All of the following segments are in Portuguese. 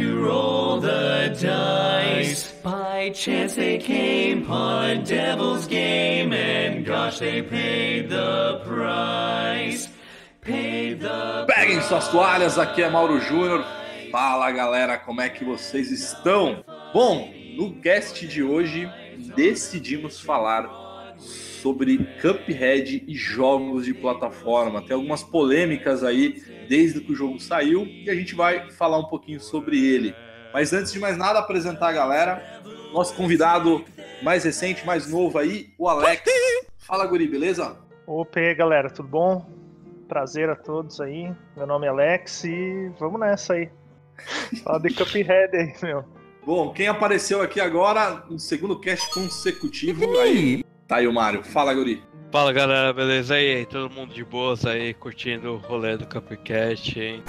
to roll the dice. By chance they came upon a devil's game, and gosh, they paid the price. Paid the Peguem suas toalhas, aqui é Mauro Júnior. Fala galera, como é que vocês estão? Bom, no cast de hoje decidimos falar sobre Cuphead e jogos de plataforma. Tem algumas polêmicas aí desde que o jogo saiu e a gente vai falar um pouquinho sobre ele. Mas antes de mais nada, apresentar a galera. Nosso convidado mais recente, mais novo aí, o Alex. Fala, Guri, beleza? Opa, aí, galera, tudo bom? Prazer a todos aí. Meu nome é Alex e vamos nessa aí. Fala de Cuphead aí, meu. Bom, quem apareceu aqui agora, no segundo cast consecutivo, aí, tá aí o Mário. Fala, Guri. Fala galera, beleza? E aí, todo mundo de boas aí, curtindo o rolê do Cupcast, hein?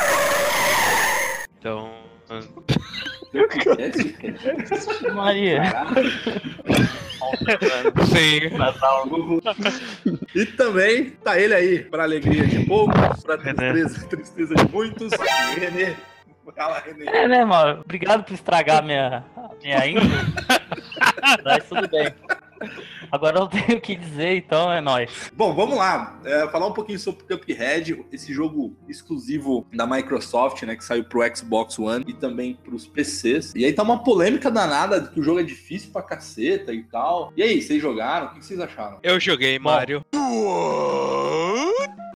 Então. Maria. Sim, E também tá ele aí, pra alegria de poucos, pra tristeza, tristeza de muitos, Renê. Fala, Renê. É, né, mano? Obrigado por estragar a minha, minha intro. Mas tudo bem. Agora eu tenho o que dizer, então é nóis. Bom, vamos lá. É, falar um pouquinho sobre Cuphead, esse jogo exclusivo da Microsoft, né? Que saiu pro Xbox One e também pros PCs. E aí tá uma polêmica danada de que o jogo é difícil pra caceta e tal. E aí, vocês jogaram? O que vocês acharam? eu joguei Mario.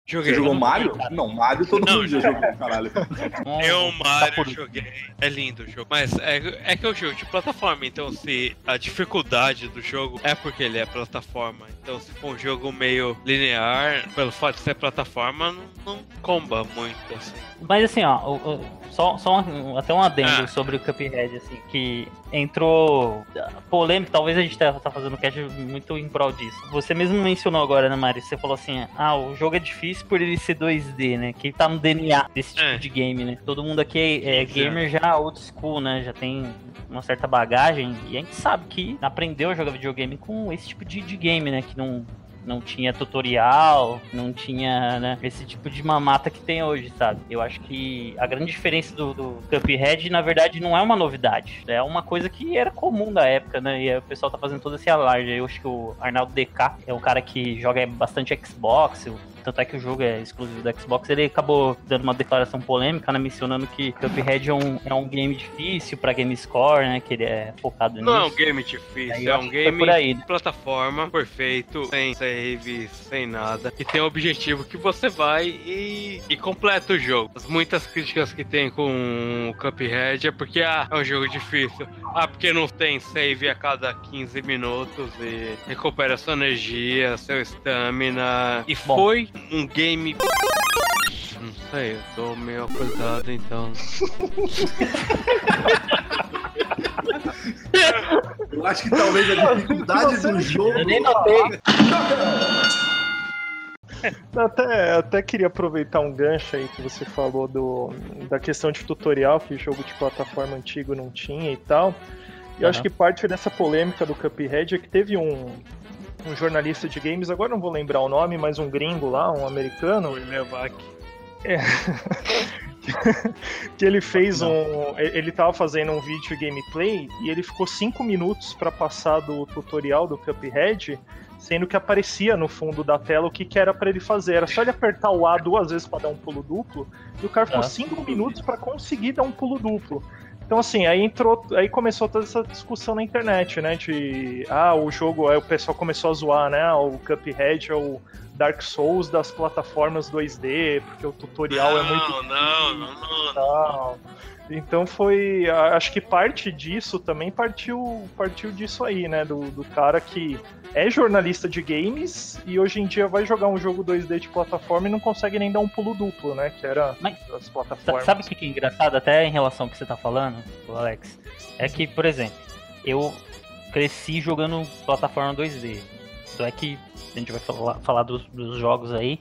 Joguei. Você jogou Mario? Não, Mario todo Não, mundo já jogou, caralho. Eu, Tá Mario, por- joguei. É lindo o jogo. Mas é, é que é um jogo de plataforma, então se a dificuldade do jogo é porque ele é plataforma. Então se for um jogo meio linear, pelo fato de ser plataforma, não, não comba muito, assim. Mas assim, ó, o- o- só, só um- até um adendo Ah. sobre o Cuphead, assim, que entrou polêmica, talvez a gente tá, tá fazendo cast muito em prol disso. Você mesmo mencionou agora, né, Mari? Você falou assim, ah, o jogo é difícil por ele ser 2D, né? Que tá no DNA desse tipo É. de game, né? Todo mundo aqui é, é gamer já old school, né? Já tem uma certa bagagem e a gente sabe que aprendeu a jogar videogame com esse tipo de, de game, né? Que não, não tinha tutorial, não tinha né, esse tipo de mamata que tem hoje, sabe? Eu acho que a grande diferença do, do Cuphead, na verdade, não é uma novidade. É uma coisa que era comum da época, né? E aí o pessoal tá fazendo todo esse alarde. Eu acho que o Arnaldo DK é um cara que joga bastante Xbox, tanto é que o jogo é exclusivo do Xbox, ele acabou dando uma declaração polêmica, né, mencionando que Cuphead é um, é um game difícil pra Game Score, né, que ele é focado Não é um nisso. game difícil, é um game por aí, né? plataforma perfeito, sem save, sem nada. E tem o objetivo que você vai e, e completa o jogo. As muitas críticas que tem com o Cuphead é porque ah, é um jogo difícil. Ah, porque não tem save a cada 15 minutos e recupera sua energia, seu stamina. E Bom. foi um game. Não sei, eu tô meio acordado então. Eu acho que talvez a dificuldade do jogo. Eu nem notei. Até, até queria aproveitar um gancho aí que você falou do, da questão de tutorial, que jogo de plataforma antigo não tinha e tal. E eu acho que parte dessa polêmica do Cuphead é que teve um, um jornalista de games, agora não vou lembrar o nome, mas um gringo lá, um americano, que ele fez um. Ele tava fazendo um vídeo gameplay e ele ficou 5 minutos pra passar do tutorial do Cuphead, sendo que aparecia no fundo da tela o que, que era pra ele fazer. Era só ele apertar o A duas vezes pra dar um pulo duplo, e o cara ficou Ah. 5 minutos pra conseguir dar um pulo duplo. Então, assim, aí entrou. Aí começou toda essa discussão na internet, né? De. Ah, o jogo. Aí o pessoal começou a zoar, né? ah, O Cuphead é o Dark Souls das plataformas 2D, porque o tutorial é muito não, não, não, não. Então foi. Acho que parte disso também partiu, partiu disso aí, né? Do, do cara que é jornalista de games e hoje em dia vai jogar um jogo 2D de plataforma e não consegue nem dar um pulo duplo, né? Que era Mas- as plataformas. Sabe o que é engraçado, até em relação ao que você tá falando, Alex? É que, por exemplo, eu cresci jogando plataforma 2D. Então é que a gente vai falar, falar dos, dos jogos aí.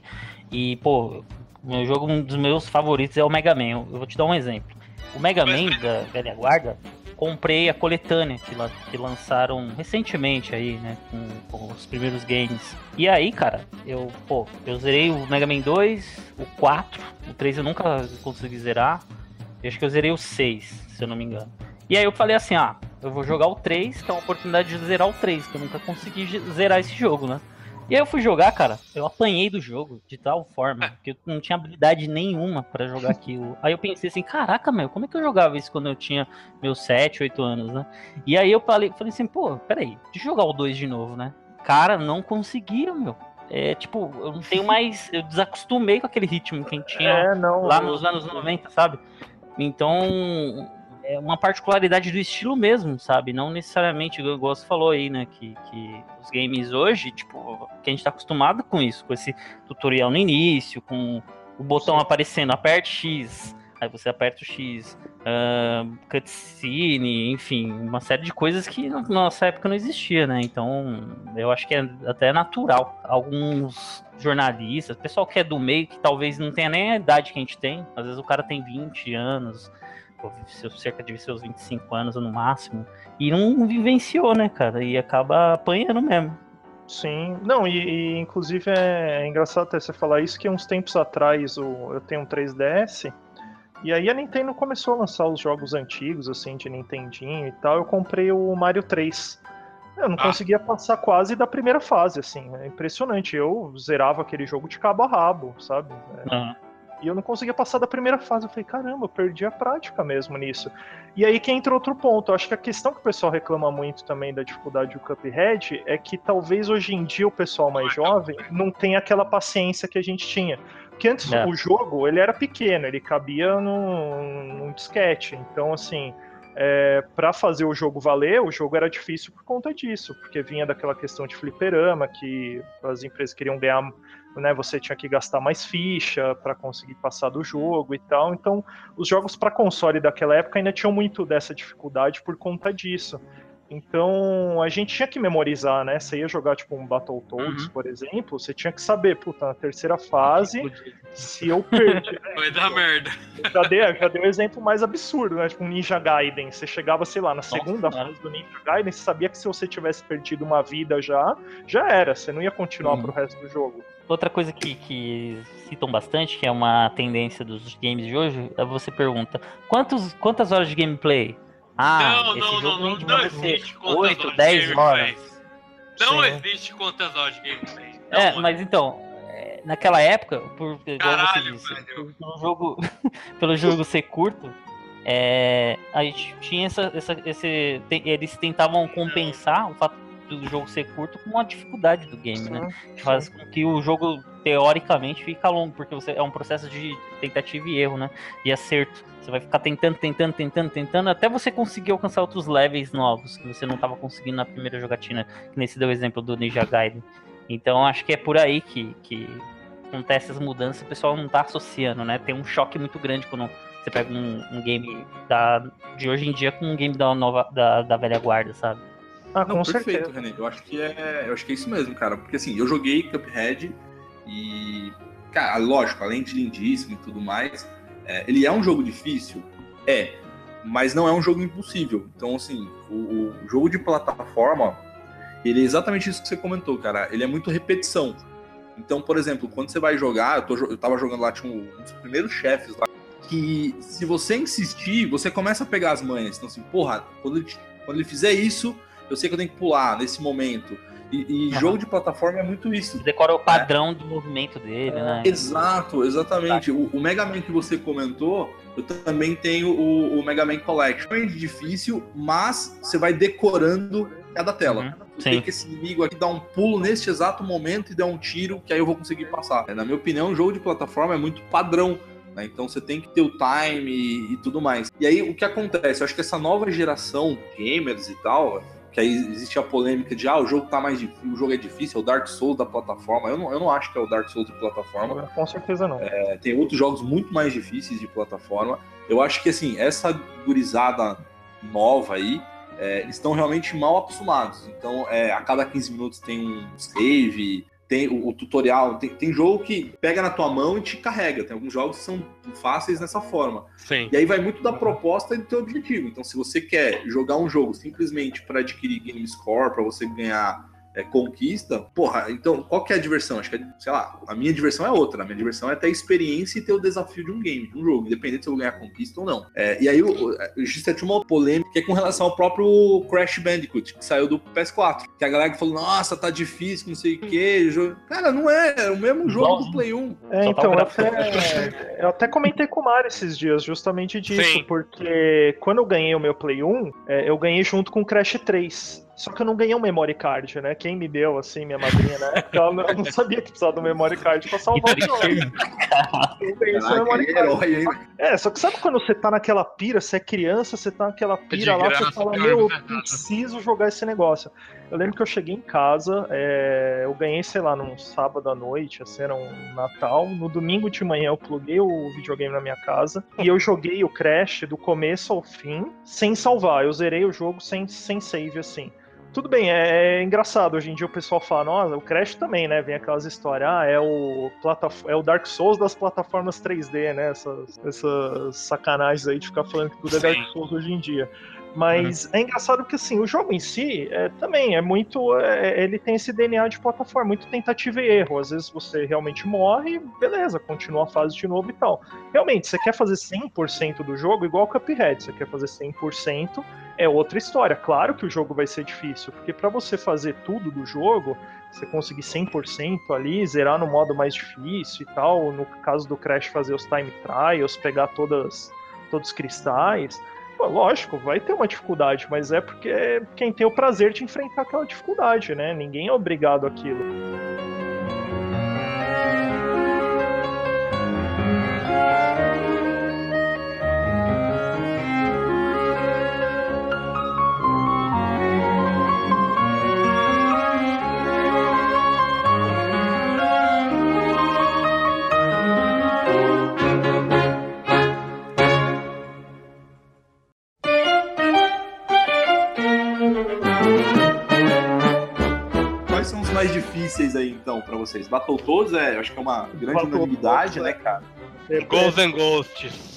E, pô, meu jogo, um dos meus favoritos é o Mega Man. Eu vou te dar um exemplo. O Mega Man da velha guarda comprei a coletânea que, la, que lançaram recentemente aí, né? Com, com, os primeiros games. E aí, cara, eu, pô, eu zerei o Mega Man 2, o 4, o 3 eu nunca consegui zerar. Eu acho que eu zerei o 6, se eu não me engano. E aí eu falei assim, ah, eu vou jogar o 3, que é uma oportunidade de zerar o 3, que eu nunca consegui zerar esse jogo, né? E aí eu fui jogar, cara, eu apanhei do jogo de tal forma que eu não tinha habilidade nenhuma para jogar aquilo. Aí eu pensei assim, caraca, meu, como é que eu jogava isso quando eu tinha meus 7, 8 anos, né? E aí eu falei, falei assim, pô, peraí, deixa eu jogar o 2 de novo, né? Cara, não conseguia, meu. É, tipo, eu não tenho mais. Eu desacostumei com aquele ritmo que a gente tinha é, não, lá nos anos 90, sabe? Então, é uma particularidade do estilo mesmo, sabe? Não necessariamente, o você falou aí, né? Que, que os games hoje, tipo, que a gente tá acostumado com isso, com esse tutorial no início, com o botão Sim. aparecendo, aperte X, aí você aperta o X, uh, cutscene, enfim, uma série de coisas que na nossa época não existia, né? Então, eu acho que é até natural. Alguns jornalistas, pessoal que é do meio, que talvez não tenha nem a idade que a gente tem, às vezes o cara tem 20 anos, cerca de seus 25 anos no máximo, e não vivenciou, né, cara? E acaba apanhando mesmo. Sim, não, e, e, inclusive é, é, engraçado até você falar isso, que uns tempos atrás o, eu tenho um 3DS, e aí a Nintendo começou a lançar os jogos antigos, assim, de Nintendinho e tal, eu comprei o Mario 3. Eu não ah. conseguia passar quase da primeira fase, assim, é impressionante, eu zerava aquele jogo de cabo a rabo, sabe? É, uhum. E eu não conseguia passar da primeira fase. Eu falei, caramba, eu perdi a prática mesmo nisso. E aí que entra outro ponto. Eu acho que a questão que o pessoal reclama muito também da dificuldade do Cuphead é que talvez hoje em dia o pessoal mais jovem não tenha aquela paciência que a gente tinha. Porque antes é. o jogo, ele era pequeno, ele cabia num, num disquete. Então, assim, é, para fazer o jogo valer, o jogo era difícil por conta disso, porque vinha daquela questão de fliperama, que as empresas queriam ganhar né, você tinha que gastar mais ficha para conseguir passar do jogo e tal. Então, os jogos para console daquela época ainda tinham muito dessa dificuldade por conta disso. Então, a gente tinha que memorizar, né? Você ia jogar tipo um Battletoads, uhum. por exemplo, você tinha que saber, puta, na terceira fase, se eu perdi. Né? Vai dar merda. Já dei, já dei um exemplo mais absurdo, né? Tipo um Ninja Gaiden. Você chegava, sei lá, na segunda Nossa, fase do Ninja Gaiden, você sabia que se você tivesse perdido uma vida já, já era. Você não ia continuar uhum. pro resto do jogo. Outra coisa que, que citam bastante, que é uma tendência dos games de hoje, é você pergunta: quantos, quantas horas de gameplay? Ah, não, esse não, jogo não, não, não existe 8, 10 horas. Não Sim. existe quantas horas de gameplay. Não, é, mas então, é, naquela época, por, Caralho, disse, pelo jogo, pelo jogo ser curto, é, a gente tinha essa, essa, esse, eles tentavam compensar o fato do jogo ser curto com a dificuldade do game, né? Que faz com que o jogo, teoricamente, fica longo, porque você, é um processo de tentativa e erro, né? E acerto. Você vai ficar tentando, tentando, tentando, tentando, até você conseguir alcançar outros levels novos que você não estava conseguindo na primeira jogatina, que nesse deu o exemplo do Ninja Gaiden. Então acho que é por aí que, que acontece as mudanças, o pessoal não está associando, né? Tem um choque muito grande quando você pega um, um game da, de hoje em dia com um game da nova da, da velha guarda, sabe? Ah, Não, perfeito, certeza. René. Eu acho que é. Eu acho que é isso mesmo, cara. Porque assim, eu joguei Cuphead e. Cara, lógico, além de lindíssimo e tudo mais, é, ele é um jogo difícil? É. Mas não é um jogo impossível. Então, assim, o, o jogo de plataforma, ele é exatamente isso que você comentou, cara. Ele é muito repetição. Então, por exemplo, quando você vai jogar, eu, tô, eu tava jogando lá, tinha um, um dos primeiros chefes lá, que se você insistir, você começa a pegar as manhas. Então, assim, porra, quando ele, quando ele fizer isso, eu sei que eu tenho que pular nesse momento. E, e uhum. jogo de plataforma é muito isso. Decora o padrão é. do movimento dele, né? Exato, exatamente. O, o, Mega Man que você comentou, eu também tenho o, o Mega Man Collection. É difícil, mas você vai decorando cada tela. Uhum. Sei que esse inimigo aqui dá um pulo neste exato momento e dá um tiro, que aí eu vou conseguir passar. Na minha opinião, o jogo de plataforma é muito padrão. Né? Então você tem que ter o time e, e, tudo mais. E aí o que acontece? Eu acho que essa nova geração gamers e tal, que aí existe a polêmica de ah, o jogo tá mais difícil, o jogo é difícil, é o Dark Souls da plataforma. Eu não, eu não acho que é o Dark Souls de plataforma. Com certeza não. É, tem outros jogos muito mais difíceis de plataforma. Eu acho que assim, essa gurizada nova aí, é, eles estão realmente mal acostumados. Então, é, a cada 15 minutos tem um save, tem o, o tutorial, tem, tem jogo que pega na tua mão e te carrega. Tem alguns jogos que são fáceis dessa forma. Sim. E aí vai muito da proposta e do teu objetivo. Então, se você quer jogar um jogo simplesmente para adquirir game score, para você ganhar é, conquista, porra, então qual que é a diversão? Acho que, é, sei lá, a minha diversão é outra. A minha diversão é ter a experiência e ter o desafio de um game, de um jogo, independente se eu vou ganhar conquista ou não. É, e aí o, Justiça tinha uma polêmica que é com relação ao próprio Crash Bandicoot, que saiu do PS4. Que a galera falou, nossa, tá difícil, não sei o que. Jogo... Cara, não é, é o mesmo jogo do Play 1. É, então, eu até, eu até comentei com o Mario esses dias, justamente disso, Sim. porque quando eu ganhei o meu Play 1, é, eu ganhei junto com o Crash 3. Só que eu não ganhei um memory card, né? Quem me deu, assim, minha madrinha na época, ela não- eu não sabia que precisava do memory card pra salvar o jogo. Eu ganhei esse Caraca, memory card. herói, hein? É, só que sabe quando você tá naquela pira, você é criança, você tá naquela pira lá, graça, você fala, meu, eu verdade. preciso jogar esse negócio. Eu lembro que eu cheguei em casa, é, eu ganhei, sei lá, num sábado à noite, assim, era um Natal. No domingo de manhã eu pluguei o videogame na minha casa e eu joguei o Crash do começo ao fim, sem salvar. Eu zerei o jogo sem, sem save, assim. Tudo bem, é, é engraçado. Hoje em dia o pessoal fala, nossa, o Crash também, né? Vem aquelas histórias, ah, é o, é o Dark Souls das plataformas 3D, né? Essas, essas sacanagens aí de ficar falando que tudo é Sim. Dark Souls hoje em dia. Mas é engraçado que assim, o jogo em si é, também é muito. é, ele tem esse DNA de plataforma, muito tentativa e erro. Às vezes você realmente morre, beleza, continua a fase de novo e tal. Realmente, você quer fazer 100% do jogo, igual o Cuphead, você quer fazer 100%, é outra história. Claro que o jogo vai ser difícil, porque para você fazer tudo do jogo, você conseguir 100% ali, zerar no modo mais difícil e tal, no caso do Crash fazer os time trials, pegar todas todos os cristais, pô, lógico, vai ter uma dificuldade, mas é porque quem tem o prazer de enfrentar aquela dificuldade, né? Ninguém é obrigado àquilo. Quais então, pra vocês? Battletoads é, eu acho que é uma grande Battletoads, unanimidade, é. né, cara? Ghosts and Ghosts.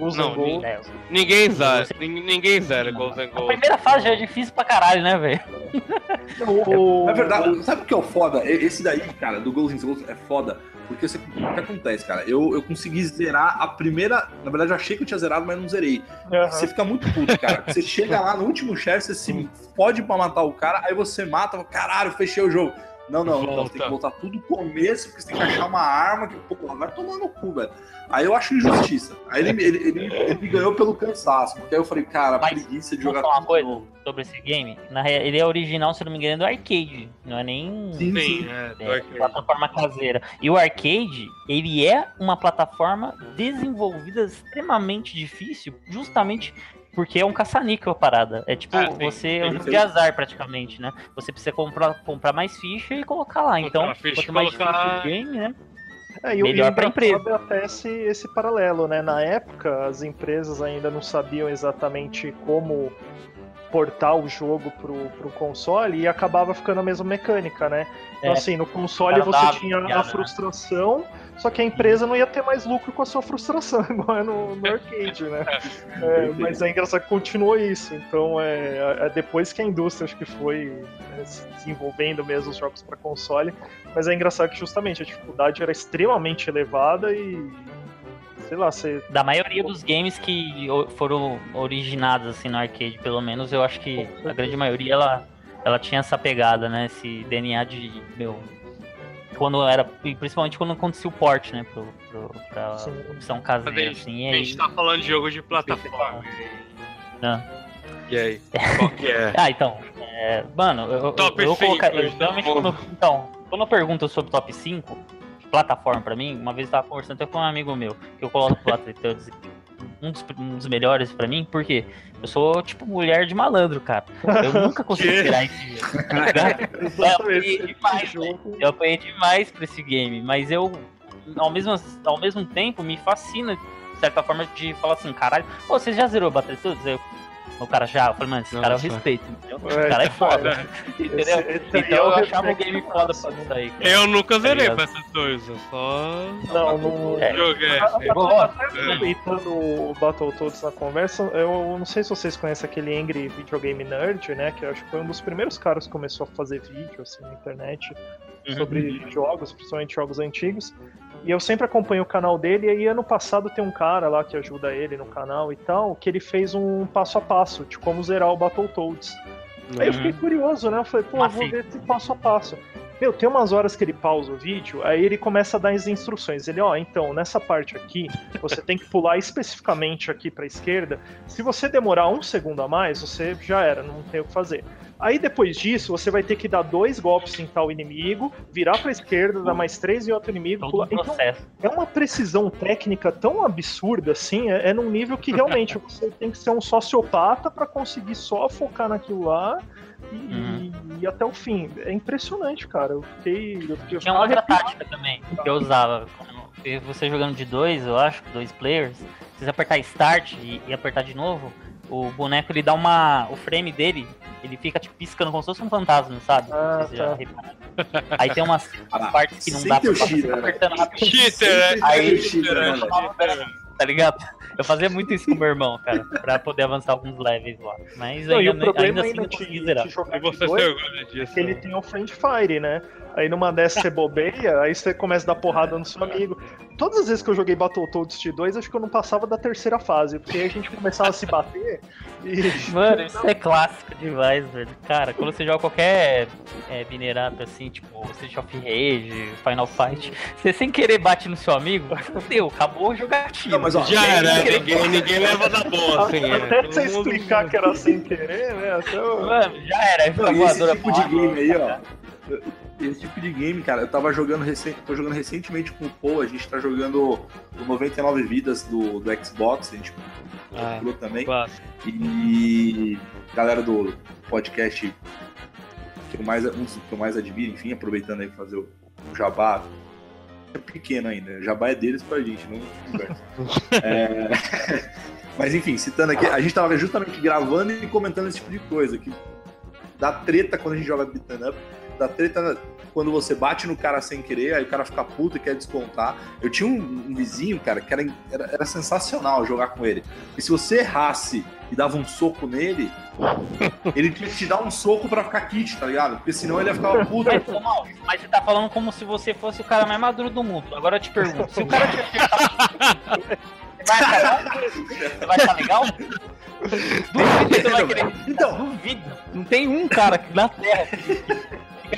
Ghosts Não, and Ghosts. É, Ninguém zera. nin- Ninguém zera Ghosts and a Ghosts. primeira fase já é difícil pra caralho, né, velho? O- Na verdade, sabe o que é o foda? Esse daí, cara, do Ghosts and Ghosts é foda. Porque você- o que acontece, cara? Eu, eu consegui zerar a primeira. Na verdade, eu achei que eu tinha zerado, mas não zerei. Aham. Você fica muito puto, cara. Você chega lá no último chefe, você se pode pra matar o cara, aí você mata, fala, caralho, fechei o jogo. Não, não, Volta. você tem que voltar tudo do começo, porque você tem que achar uma arma que, pô, vai tomar no cu, velho. Aí eu acho injustiça. Aí ele, ele, ele, ele me ganhou pelo cansaço, porque aí eu falei, cara, Mas, preguiça de Vou jogar falar uma coisa novo. sobre esse game. Na real, ele é original, se não me engano, do arcade. Não é nem Sim, Sim, sim. é, é, plataforma caseira. E o arcade, ele é uma plataforma desenvolvida extremamente difícil, justamente porque é um caça-níquel a parada. É tipo, Ah, sim, você é um jogo de azar praticamente, né? Você precisa comprar, comprar mais ficha e colocar lá. Então, ficha e quanto mais colocar- o game, né? É, e Melhor e o pra engraçado é até esse, esse paralelo, né? Na época, as empresas ainda não sabiam exatamente como portar o jogo pro, pro console e acabava ficando a mesma mecânica, né? Então, É. assim, no console você tinha a né? Só que a empresa não ia ter mais lucro com a sua frustração, igual é no, no arcade, né? É, mas é engraçado que continuou isso. Então, é, é depois que a indústria acho que foi é, se desenvolvendo mesmo os jogos para console, mas é engraçado que justamente a dificuldade era extremamente elevada e sei lá, você Da maioria dos games que foram originados assim no arcade, pelo menos, eu acho que a grande maioria ela, ela tinha essa pegada, né? Esse DNA de meu quando era e principalmente quando acontecia o port, né, pro, pro pra Sim. opção caseira a assim, e A aí, gente tá falando de jogo de plataforma. Né? E aí? Qual que é? Ah, então, é, mano, eu, Top eu, eu cinco, colocar, eu, então, geralmente quando, então, quando eu pergunto sobre top 5, plataforma pra mim, uma vez eu tava conversando até com um amigo meu, que eu coloco o Battletoads um dos, um dos melhores pra mim, porque eu sou tipo mulher de malandro, cara. Eu nunca consegui tirar esse jogo, tá ligado? Eu apanhei demais, jogo. eu apanhei demais pra esse game, mas eu, ao mesmo, ao mesmo tempo, me fascina, de certa forma, de falar assim, caralho, pô, você já zerou Battletoads? Eu, O cara já, eu falei, mano, esse cara eu respeito, entendeu? É, O cara é foda. Entendeu? Esse- esse aí então eu eu achava o game pra foda pra isso aí. cara. Eu nunca zerei Tá pra ligado? essas coisas, eu só Não, não. É. joguei. Boa. aproveitando o Battletoads na conversa, eu não sei se vocês conhecem aquele Angry Videogame Nerd, né? Que eu acho que foi um dos primeiros caras que começou a fazer vídeo assim na internet Uhum. sobre jogos, principalmente jogos antigos. E eu sempre acompanho o canal dele, e aí ano passado tem um cara lá que ajuda ele no canal e tal, que ele fez um passo a passo de como zerar o Battletoads. Aí eu fiquei curioso, né? Eu falei, pô, eu vou ver esse passo a passo. Meu, tem umas horas que ele pausa o vídeo, aí ele começa a dar as instruções. Ele, ó, então, nessa parte aqui, você tem que pular especificamente aqui pra esquerda. Se você demorar um segundo a mais, você já era, não tem o que fazer. Aí depois disso, você vai ter que dar dois golpes em tal inimigo, virar pra esquerda, dar mais três em outro inimigo, Todo Então, processo. é uma precisão técnica tão absurda assim, é, é num nível que realmente você tem que ser um sociopata pra conseguir só focar naquilo lá e, Uhum. E até o fim. É impressionante, cara. Eu fiquei. Eu fiquei eu Tinha ficava outra tática também que eu usava. Você jogando de dois, eu acho, dois players, se você apertar start e, e apertar de novo, o boneco ele dá uma. O frame dele, ele fica tipo piscando como se fosse um fantasma, sabe? Ah, tá. Aí tem umas Ah, partes que não dá pra cheater, ficar né? apertando rapidinho. Cheater, né? Aí- cheater, velho? chamava pra- Tá ligado? Eu fazia muito isso com o meu irmão, cara, pra poder avançar alguns levels lá. Mas Não, ainda, o problema ainda assim ainda não de, consegui zerar. de jogar E de você dois se orgulha disso? é que ele tem o Friend Fire, né? Aí numa dessas você bobeia, aí você começa a dar porrada no seu amigo. Todas as vezes que eu joguei Battletoads T2, acho que eu não passava da terceira fase, porque aí a gente começava a se bater e. Mano, isso é clássico demais, velho. Cara, quando você joga qualquer é, minerado assim, tipo Street of Rage, Final Fight, você sem querer bate no seu amigo, fudeu, acabou a jogatina. Não, mas, ó, Já era, tem- ninguém, ninguém leva na boa, assim. Até Todo você mundo- explicar que era sem querer, né? Até eu... Mano, já era. Não, e esse voadora tipo de game aí, ó. Esse tipo de game, cara, eu tava jogando, recen... tô jogando recentemente com o Paul, a gente tá jogando o 99 Vidas do, do Xbox, a gente Ah. jogou também. Clássico. E galera do podcast que eu mais, um que eu mais admiro, enfim, aproveitando aí pra fazer o, o jabá. É pequeno ainda, o jabá é deles pra gente, não conversa. É, Mas enfim, citando aqui, a gente tava justamente gravando e comentando esse tipo de coisa, que dá treta quando a gente joga beat'em up, dá treta quando você bate no cara sem querer, aí o cara fica puto e quer descontar. Eu tinha um, um vizinho, cara, que era, era, era sensacional jogar com ele. E se você errasse e dava um soco nele, ele tinha que te dar um soco pra ficar kit, tá ligado? Porque senão ele ia ficar puto. Mas, Mal, mas você tá falando como se você fosse o cara mais maduro do mundo. Agora eu te pergunto, se o cara te vai achar vai achar legal? Duvido que você vai querer. Então, Duvido. Não tem um cara aqui na Terra que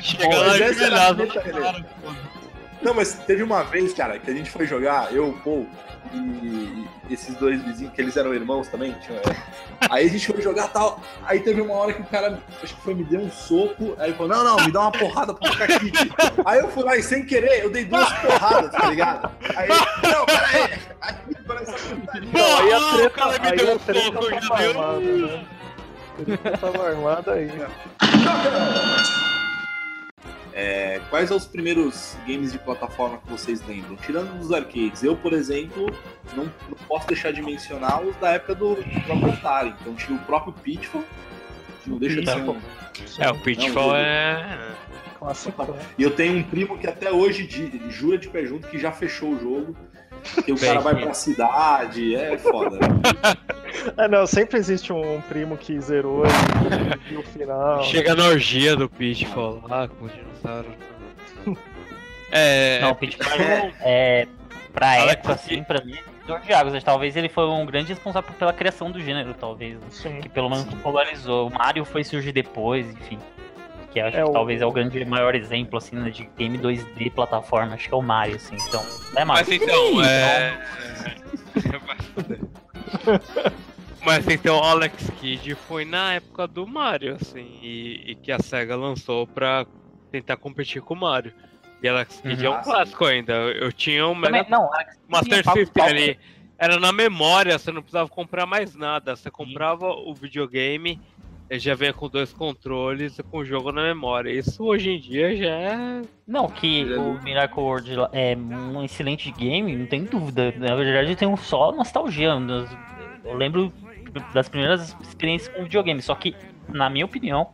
Chega lá e treta, beleza. Não, mas teve uma vez, cara, que a gente foi jogar, eu, o Paul e esses dois vizinhos, que eles eram irmãos também. Tinha... Aí a gente foi jogar tal. Aí teve uma hora que o cara, acho que foi, me deu um soco. Aí ele falou: Não, não, me dá uma porrada pra ficar aqui. Aí eu fui lá e sem querer, eu dei duas porradas, tá ligado? Aí ele, não, peraí. Aí parece Não, aí a Porra, treta, o cara me aí deu um soco, né? A treta tava armada aí. É, quais são os primeiros games de plataforma que vocês lembram? Tirando dos arcades, eu, por exemplo, não, não posso deixar de mencionar os da época do próprio Atari. Então tinha o próprio Pitfall, que não deixa de ser um. É, o Pitfall é. Clássico, né? E eu tenho um primo que até hoje jura de pé junto que já fechou o jogo. Que o Bem, cara vai pra cidade, é foda. né? É, não, sempre existe um primo que zerou e viu o final. Chega na orgia do Pitfall lá com o dinossauro. É. Não, o Pitfall é, pra Alex, época, assim, pra mim, Dor de Águas. Talvez ele foi um grande responsável pela criação do gênero, talvez. né? Sim. Que pelo menos popularizou. O Mario foi surgir depois, enfim. Que acho É, que o- talvez é o grande maior exemplo, assim, né, de game 2D plataforma. Acho que é o Mario, assim. Então, é Mario. Mas então, é. Mas então, Alex Kidd foi na época do Mario, assim, e, e que a SEGA lançou pra tentar competir com o Mario. E Alex Kidd Uhum. é um clássico ainda. Eu tinha um Também, Mega não, Alex, Master Papo- System papo- ali. Era na memória, você não precisava comprar mais nada. Você comprava o videogame, ele já vinha com dois controles e com o jogo na memória. Isso hoje em dia já é. Não, que o Miracle World é um excelente game, não tem dúvida. Na verdade, eu tenho só nostalgia. Eu lembro das primeiras experiências com videogame. Só que, na minha opinião,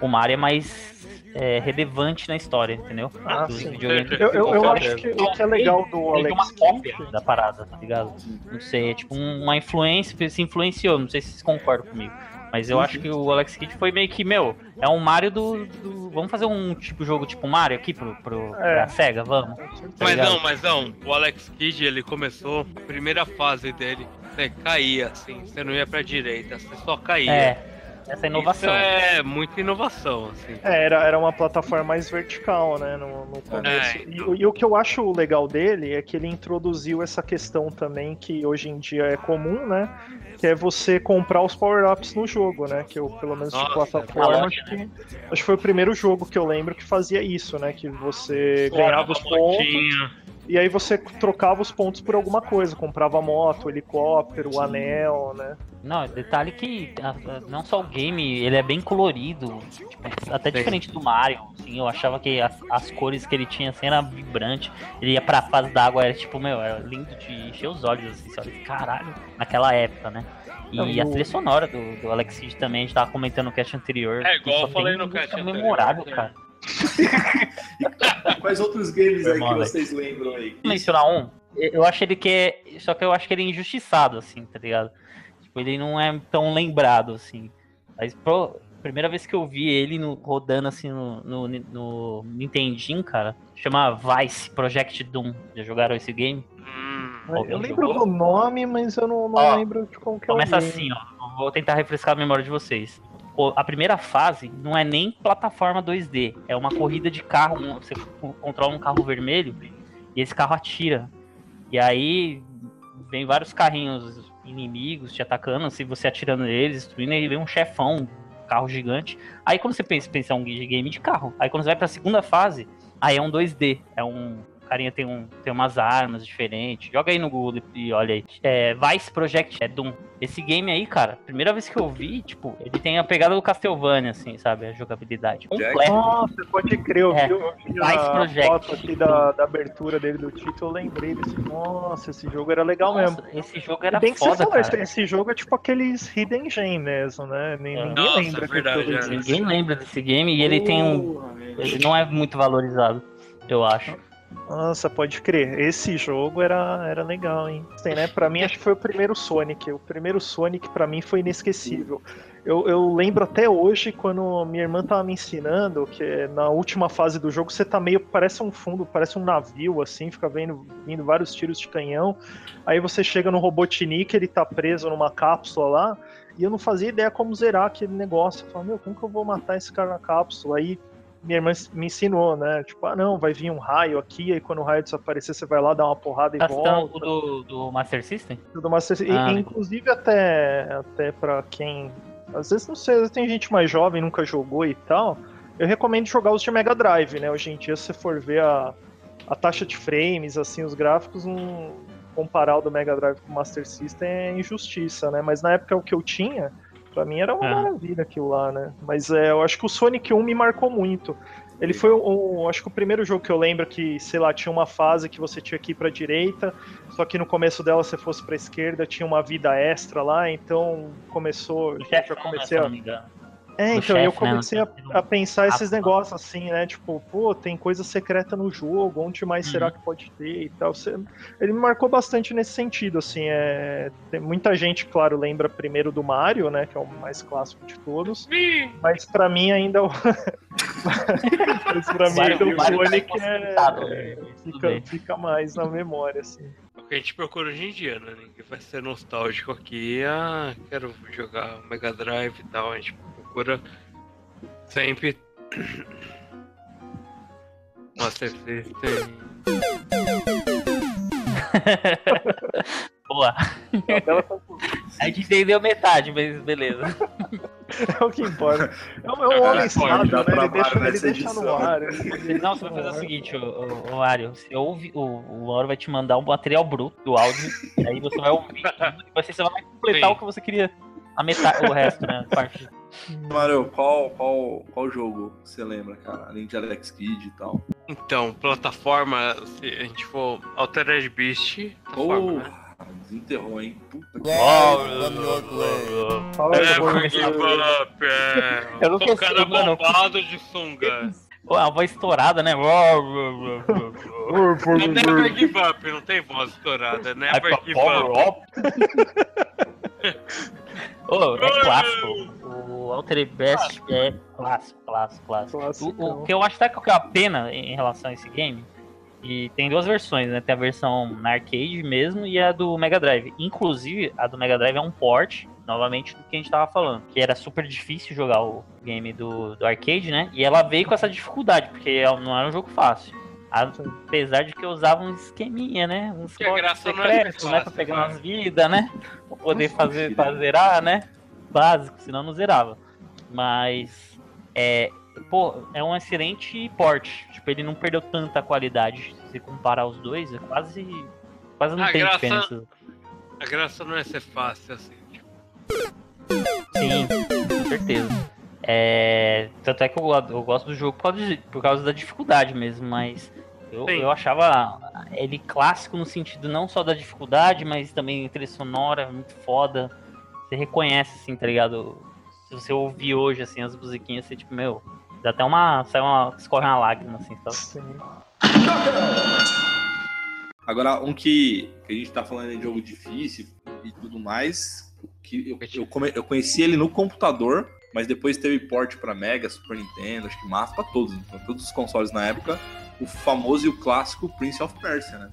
o Mario é mais é, relevante na história, entendeu? Ah, Dos sim. videogames. Eu, eu, eu acho que o que é legal do Ele é Alex uma cópia da parada, tá ligado? Não sei, é tipo um- uma influência, se influenciou, não sei se vocês concordam comigo. Mas eu acho que o Alex Kidd foi meio que, meu, é um Mario do. do- vamos fazer um tipo jogo tipo Mario aqui pro, pro, É. pra SEGA, vamos. Tá Mas não, mas não. O Alex Kidd, ele começou, a primeira fase dele, você caía, assim, você não ia pra direita, você só caía. É, essa inovação. Isso é muita inovação, assim. É, era, era uma plataforma mais vertical, né, no, no começo. É, E então. o- e, o que eu acho legal dele é que ele introduziu essa questão também que hoje em dia é comum, né, que é você comprar os power-ups no jogo, né, que eu, pelo menos de Nossa, plataforma, é acho que, acho que foi o primeiro jogo que eu lembro que fazia isso, né, que você ganhava os pontos. E aí você trocava os pontos por alguma coisa, comprava moto, helicóptero, o anel, né. Não, detalhe que a- a- não só o game, ele é bem colorido, tipo, até Sim. diferente do Mario, assim, eu achava que as, as cores que ele tinha assim era vibrante, ele ia pra fase d'água, era tipo, meu, era lindo de encher os olhos, assim, olha, caralho, naquela época, né? E Não, a trilha sonora do, do Alex Kidd também, a gente tava comentando no cast anterior. É, igual só eu falei no cast anterior. memorável, cara. Quais outros games aí que vocês lembram aí? Vou mencionar um, eu acho ele que é. Só que eu acho que ele é injustiçado, assim, tá ligado? Tipo, ele não é tão lembrado, assim. Mas, pô, primeira vez que eu vi ele no- rodando assim no, no, no Nintendinho, cara, chama Vice Project Doom. Já jogaram esse game? Hum, Eu lembro jogou? do nome, mas eu não, não Ó, lembro de como que é o Começa assim, ó. Vou tentar refrescar a memória de vocês. A primeira fase não é nem plataforma 2D, é uma corrida de carro. Você co- controla um carro vermelho e esse carro atira. E aí vem vários carrinhos inimigos te atacando, se você atirando neles, destruindo, e vem um chefão, um carro gigante. Aí quando você pensa, pensa um game de carro. Aí quando você vai pra segunda fase, aí é um 2D, é um o carinha tem, um, tem umas armas diferentes. Joga aí no Google e olha aí. É, Vice Project é Doom. Esse game aí, cara, primeira vez que eu vi, tipo, ele tem a pegada do Castlevania, assim, sabe? A jogabilidade. Completa. Nossa, pode crer, eu É, vi, eu vi Vice a Project. foto aqui da, da abertura dele do título, eu lembrei desse. Nossa, esse jogo era legal mesmo. Nossa, esse jogo E era bem que foda, você falou, cara. esse, jogo é tipo aqueles Hidden Gem mesmo, né? É. Ninguém Nossa, lembra é verdade, que é. Ninguém lembra desse game e ele tem um. Ele não é muito valorizado, eu acho. Nossa, pode crer. Esse jogo era, era legal, hein? Tem, né? Pra mim, acho que foi o primeiro Sonic. O primeiro Sonic, pra mim, foi inesquecível. Eu, eu lembro até hoje, quando minha irmã tava me ensinando, que na última fase do jogo você tá meio. Parece um fundo, parece um navio, assim, fica vendo, vindo vários tiros de canhão. Aí você chega no Robotnik, ele tá preso numa cápsula lá. E eu não fazia ideia como zerar aquele negócio. Eu meu, como que eu vou matar esse cara na cápsula? Aí minha irmã me ensinou, né? Tipo, ah, não, vai vir um raio aqui, aí quando o raio desaparecer, você vai lá dar uma porrada e Tá citando volta. do, do Master System? Tudo mais. E, Ah, inclusive, até, até para quem. Às vezes, não sei, às vezes tem gente mais jovem, nunca jogou e tal. Eu recomendo jogar os de Mega Drive, né? Hoje em dia, se você for ver a, a taxa de frames, assim, os gráficos, um, comparar o do Mega Drive com o Master System é injustiça, né? Mas na época o que eu tinha, pra mim era uma É. maravilha aquilo lá, né? Mas é, eu acho que o Sonic 1 me marcou muito. Ele foi o, o- acho que o primeiro jogo que eu lembro que, sei lá, tinha uma fase que você tinha que ir pra direita, só que no começo dela você fosse pra esquerda, tinha uma vida extra lá, então começou, já né, comecei se a não me engano. É, então eu chefe, né, comecei no a, a pensar esses negócios assim, né? Tipo, pô, tem coisa secreta no jogo, onde mais será Uhum. que pode ter e tal. Você- Ele me marcou bastante nesse sentido, assim. É... Tem muita gente, claro, lembra primeiro do Mario, né? Que é o mais clássico de todos. Mas pra mim ainda o. mas pra mim Mario- ainda o Mario tá Sonic é... né? é, fica, fica mais na memória, assim. É o que a gente procura hoje em dia, né? Ninguém vai ser nostálgico aqui. Ah, quero jogar Mega Drive e tal. A gente procura sempre. Master System. Boa. A gente entendeu metade, mas beleza. É o que importa. É um, é um homem sábio, né? Ele deixa, ele deixa no ar. ele- Não, você vai fazer o seguinte, ô, ô, Mário. Você ouve, o, o vai te mandar um material bruto do áudio, e aí você vai ouvir e você vai completar Sim. o que você queria. A metade, o resto, né? a Parte. Mário, qual, qual, qual jogo você lembra, cara? Além de Alex Kidd e tal. Então, plataforma, se a gente for Altered Beast, Ou né? Desenterrou, hein? Puta que Borges. give up, é. Eu não O cara bombado de sunga. A voz estourada, né? É never give up, não tem voz estourada. é Never give up. Ô, é clássico. O Altered Best é clássico, clássico, clássico. O, o que eu acho até que é a pena em relação a esse game, e tem duas versões, né? Tem a versão na arcade mesmo e a do Mega Drive. Inclusive, a do Mega Drive é um port, novamente, do que a gente tava falando. Que era super difícil jogar o game do, do arcade, né? E ela veio com essa dificuldade, porque ela não era um jogo fácil. Apesar de que eu usava um esqueminha, né? Uns Que a códigos graça é secretos, né? Pra pegar cara. umas vidas, né? Pra poder fazer, pra zerar, né? Básico, senão não zerava. Mas, é, pô, é um excelente porte. Tipo, ele não perdeu tanta qualidade. Se comparar os dois, é quase. Quase não A tem graça- diferença. A graça não é ser fácil assim. tipo, Sim, com certeza. É, tanto é que eu, eu gosto do jogo por causa, de- por causa da dificuldade mesmo, mas eu, eu achava ele clássico no sentido não só da dificuldade, mas também trilha sonora, muito foda. Você reconhece, assim, tá ligado? Se você ouvir hoje, assim, as musiquinhas, você, tipo, meu, dá até uma. sai uma. escorre uma lágrima, assim, sabe? Sim. Agora, um que, que a gente tá falando de jogo difícil e tudo mais, que eu, eu, come- eu conheci ele no computador, mas depois teve port pra Mega, Super Nintendo, acho que Master, pra todos, pra todos os consoles na época, o famoso e o clássico Prince of Persia, né?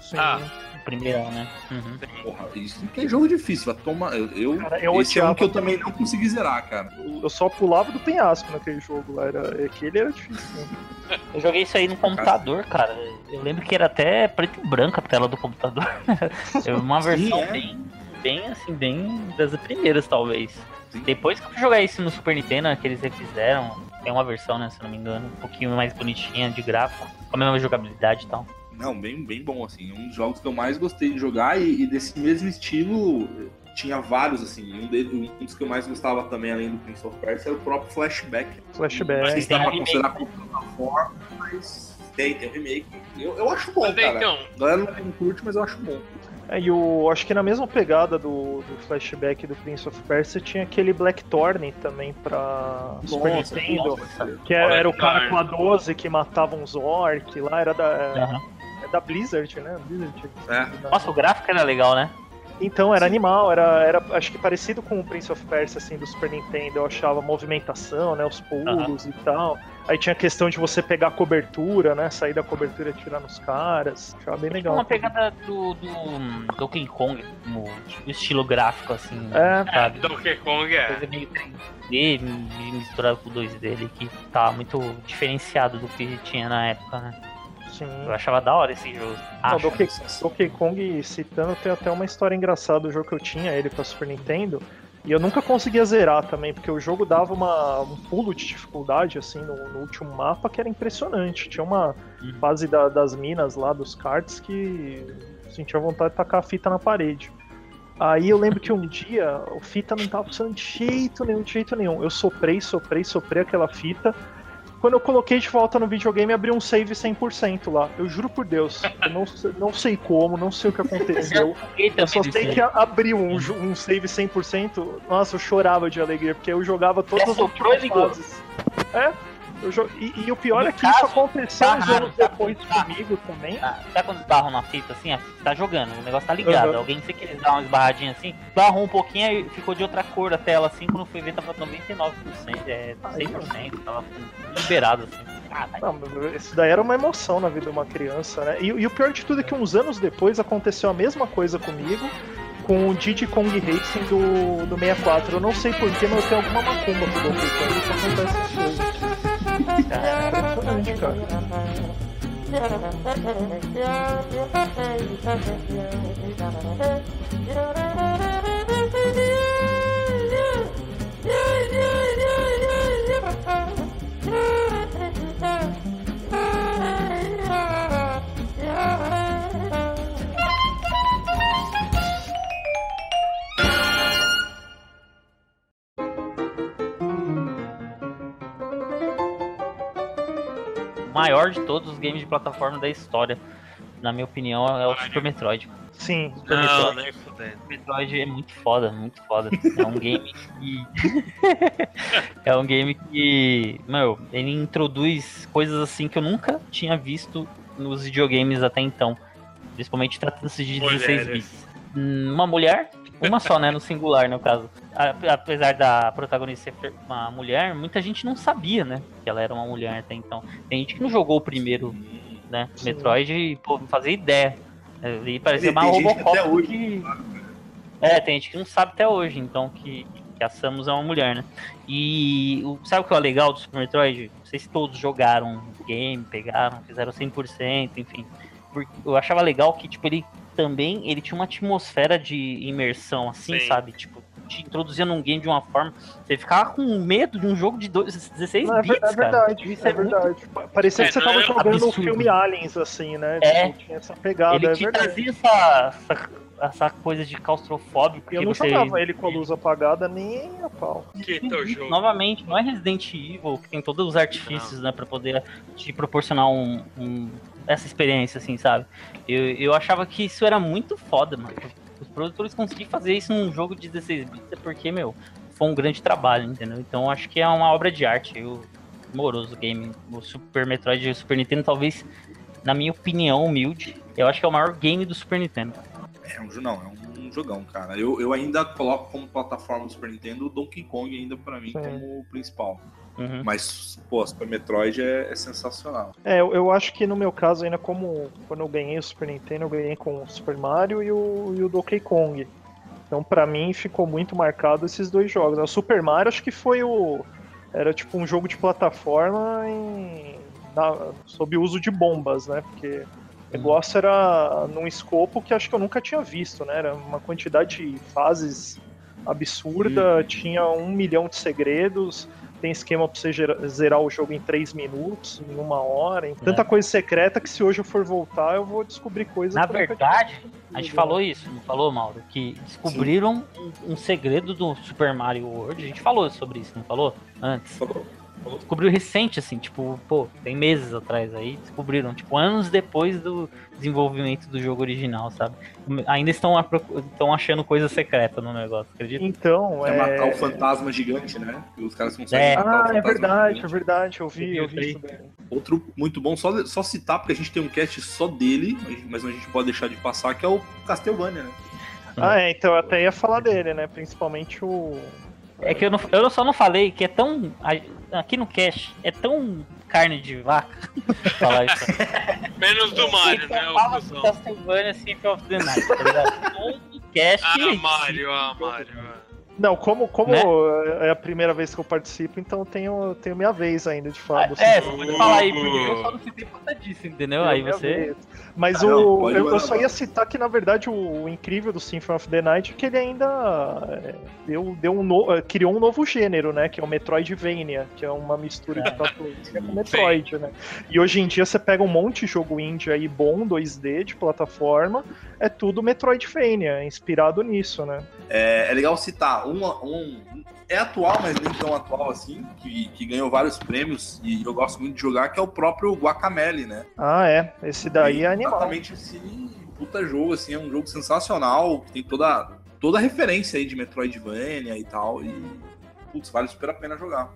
Sim. Ah. Primeirão, né? Uhum. Porra, isso que é jogo difícil, vai tomar. Eu, eu- Cara, eu esse é um que eu também não consegui zerar, cara. Eu só pulava do penhasco naquele jogo lá. Era, aquele era difícil. né? Eu joguei isso aí no computador, cara. Eu lembro que era até preto e branco a tela do computador. É uma Sim, versão é. bem, bem, assim, bem das primeiras, talvez. Depois que eu fui jogar isso no Super Nintendo, né, que eles refizeram, tem uma versão, né, se eu não me engano, um pouquinho mais bonitinha de gráfico, com a mesma jogabilidade e tal. Não, bem, bem bom, assim. Um dos jogos que eu mais gostei de jogar e, e desse mesmo estilo tinha vários, assim. Um, dele, um dos que eu mais gostava também, além do Prince of Persia, era o próprio Flashback. Não sei Flashback. se dá tem pra remake. considerar como plataforma, mas tem, tem um remake. Eu, eu acho bom, Mas cara. então, A galera não curte, mas eu acho bom. É, e o, acho que na mesma pegada do, do flashback do Prince of Persia tinha aquele Blackthorn também pra Super Nossa, Nintendo. nossa. Que era, era o cara com a 12 que matava uns orc lá, era da, Aham. é da Blizzard, né? Blizzard. É. Nossa, o gráfico era legal, né? Então, era animal, era, era acho que parecido com o Prince of Persia, assim, do Super Nintendo. Eu achava a movimentação, né? Os pulos e tal. Aí tinha a questão de você pegar a cobertura, né? Sair da cobertura e atirar nos caras. Achava bem Tipo legal. uma pegada do, do Donkey Kong, no estilo gráfico, assim, É, sabe? Donkey Kong é. coisa meio 3D misturado com o 2D ali, que tá muito diferenciado do que tinha na época, né? Sim. Eu achava da hora esse jogo. Não. Donkey, Donkey Kong, citando, tem até uma história engraçada do jogo que eu tinha, ele pra Super Nintendo. E eu nunca conseguia zerar também, porque o jogo dava uma, um pulo de dificuldade, assim, no, no último mapa, que era impressionante. Tinha uma Uhum. fase da- das minas lá, dos cards, que sentia vontade de tacar a fita na parede. Aí eu lembro que um dia o fita não tava funcionando de jeito nenhum, de jeito nenhum. Eu soprei, soprei, soprei aquela fita. Quando eu coloquei de volta no videogame, abriu um save 100% lá. Eu juro por Deus. Eu não, sei- não sei como, não sei o que aconteceu. Eu só sei que abriu um, um save 100%. Nossa, eu chorava de alegria, porque eu jogava todas as ligou. fases. É. eu e, e o pior No é que caso, isso aconteceu tá uns raro, anos tá depois raro. comigo também. Ah, Sabe quando esbarram na fita assim? A fita tá jogando, o negócio tá ligado. Uhum. Alguém, sem querer dar uma esbarradinha assim, esbarrou um pouquinho e ficou de outra cor a tela assim. Quando foi ver, tava 99%, é 100%, tava liberado assim. Caralho. Não, isso daí era uma emoção na vida de uma criança, né? E, e o pior de tudo é que uns anos depois aconteceu a mesma coisa comigo com o Diddy Kong Racing do, do 64. Eu não sei porquê, mas eu tenho alguma macumba com o Donkey Kong que acontece coisas. É impressionante, maior de todos os games de plataforma da história. na minha opinião, é o Super Metroid. Sim, Super Não, Metroid. nem fudendo. Metroid é muito foda, muito foda. É um game que. é um game que. Meu, ele introduz coisas assim que eu nunca tinha visto nos videogames até então. Principalmente tratando-se de 16 Mulheres. bits. Uma mulher, uma só, né? No singular, no caso. Apesar da protagonista ser uma mulher, muita gente não sabia, né? Que ela era uma mulher até então. Tem gente que não jogou o primeiro, né? Sim. Metroid e, pô, não fazia ideia. E parecia uma Robocop até hoje que- é, tem gente que não sabe até hoje, então, que, que a Samus é uma mulher, né? E o- sabe o que é legal do Super Metroid? Não sei se todos jogaram o game, pegaram, fizeram 100%, enfim. Porque eu achava legal que, tipo, ele também ele tinha uma atmosfera de imersão, assim, Sim. sabe? Tipo, te introduzia num game de uma forma. Você ficava com medo de um jogo de dois- 16 Não, é, bits, é cara. verdade, Isso é, muito- verdade. Parecia É, que você não tava é jogando o absurdo. filme Aliens, assim, né? É. Tipo, tinha essa pegada, Ele é te trazia essa, essa, essa coisa de claustrofóbico Eu que não você. jogava ele com a luz apagada nem a pau. Que teu jogo. Novamente, não é Resident Evil, que tem todos os artifícios, né, pra poder te proporcionar um, um- essa experiência, assim, sabe? Eu, eu achava que isso era muito foda, mano. Produtores conseguirem fazer isso num jogo de 16 bits é porque, meu, foi um grande trabalho, entendeu? Então acho que é uma obra de arte. Eu, moroso game. O Super Metroid e o Super Nintendo, talvez, na minha opinião humilde, eu acho que é o maior game do Super Nintendo. É um, não, é um jogão, cara. Eu, eu ainda coloco como plataforma do Super Nintendo o Donkey Kong ainda pra mim Sim. como o principal. Uhum. Mas, pô, Super Metroid é, é sensacional. É, eu, eu acho que no meu caso, ainda como quando eu ganhei o Super Nintendo, eu ganhei com o Super Mario e o, e o Donkey Kong. Então, pra mim, ficou muito marcado esses dois jogos. O Super Mario, acho que foi o. Era tipo um jogo de plataforma em, na- sob o uso de bombas, né? Porque o negócio era num escopo que acho que eu nunca tinha visto, né? Era uma quantidade de fases absurda, tinha um milhão de segredos, tem esquema pra você zerar o jogo em três minutos, em uma hora, em tanta coisa secreta que se hoje eu for voltar, eu vou descobrir coisas Na verdade, A gente falou isso, não falou, Mauro? Que descobriram um, um segredo do Super Mario World. A gente falou sobre isso, não falou? Antes. Falou? Descobriu recente, assim, tipo, pô, tem meses atrás aí, descobriram, tipo, anos depois do desenvolvimento do jogo original, sabe? Ainda estão, estão achando coisa secreta no negócio, acredita? Então, É é. matar o fantasma gigante, né? E os caras conseguem É. matar o Ah, é verdade, é gigante. verdade, eu vi, eu vi Eu. Outro muito bom, só, só citar, porque a gente tem um cast só dele, mas a gente pode deixar de passar, que é o Castlevania, né? Ah, é, então eu até ia falar dele, né? Principalmente o. É que eu, não, eu só não falei que é tão. Aqui no Cash é tão carne de vaca falar isso. Menos do Mario, né, o Fala do? Castlevania Symphony of the Night, tá ligado? Todo Cash. Ah, Mario, ah, Mario. Não, como, como Né? é a primeira vez que eu participo, então eu tenho, tenho minha vez ainda de falar. do É, você pode falar aí, porque eu só não citei por causa disso, entendeu? Tenho Aí você. vez. Mas Ah, não, o, pode eu, eu só ia citar que, na verdade, o, o incrível do Symphony of the Night é que ele ainda é, deu, deu um no- é, criou um novo gênero, né? Que é o Metroidvania, que é uma mistura de Castlevania com Metroid, né? E hoje em dia você pega um monte de jogo indie aí bom, 2D, de plataforma, é tudo Metroidvania, inspirado nisso, né? É, é legal citar um, um- É atual, mas nem tão atual assim, que, que ganhou vários prêmios e eu gosto muito de jogar, que é o próprio Guacamele, né? Ah, é. Esse daí é animal. Exatamente assim, puta jogo, assim, é um jogo sensacional, que tem toda, toda a referência aí de Metroidvania e tal, e putz, vale super a pena jogar.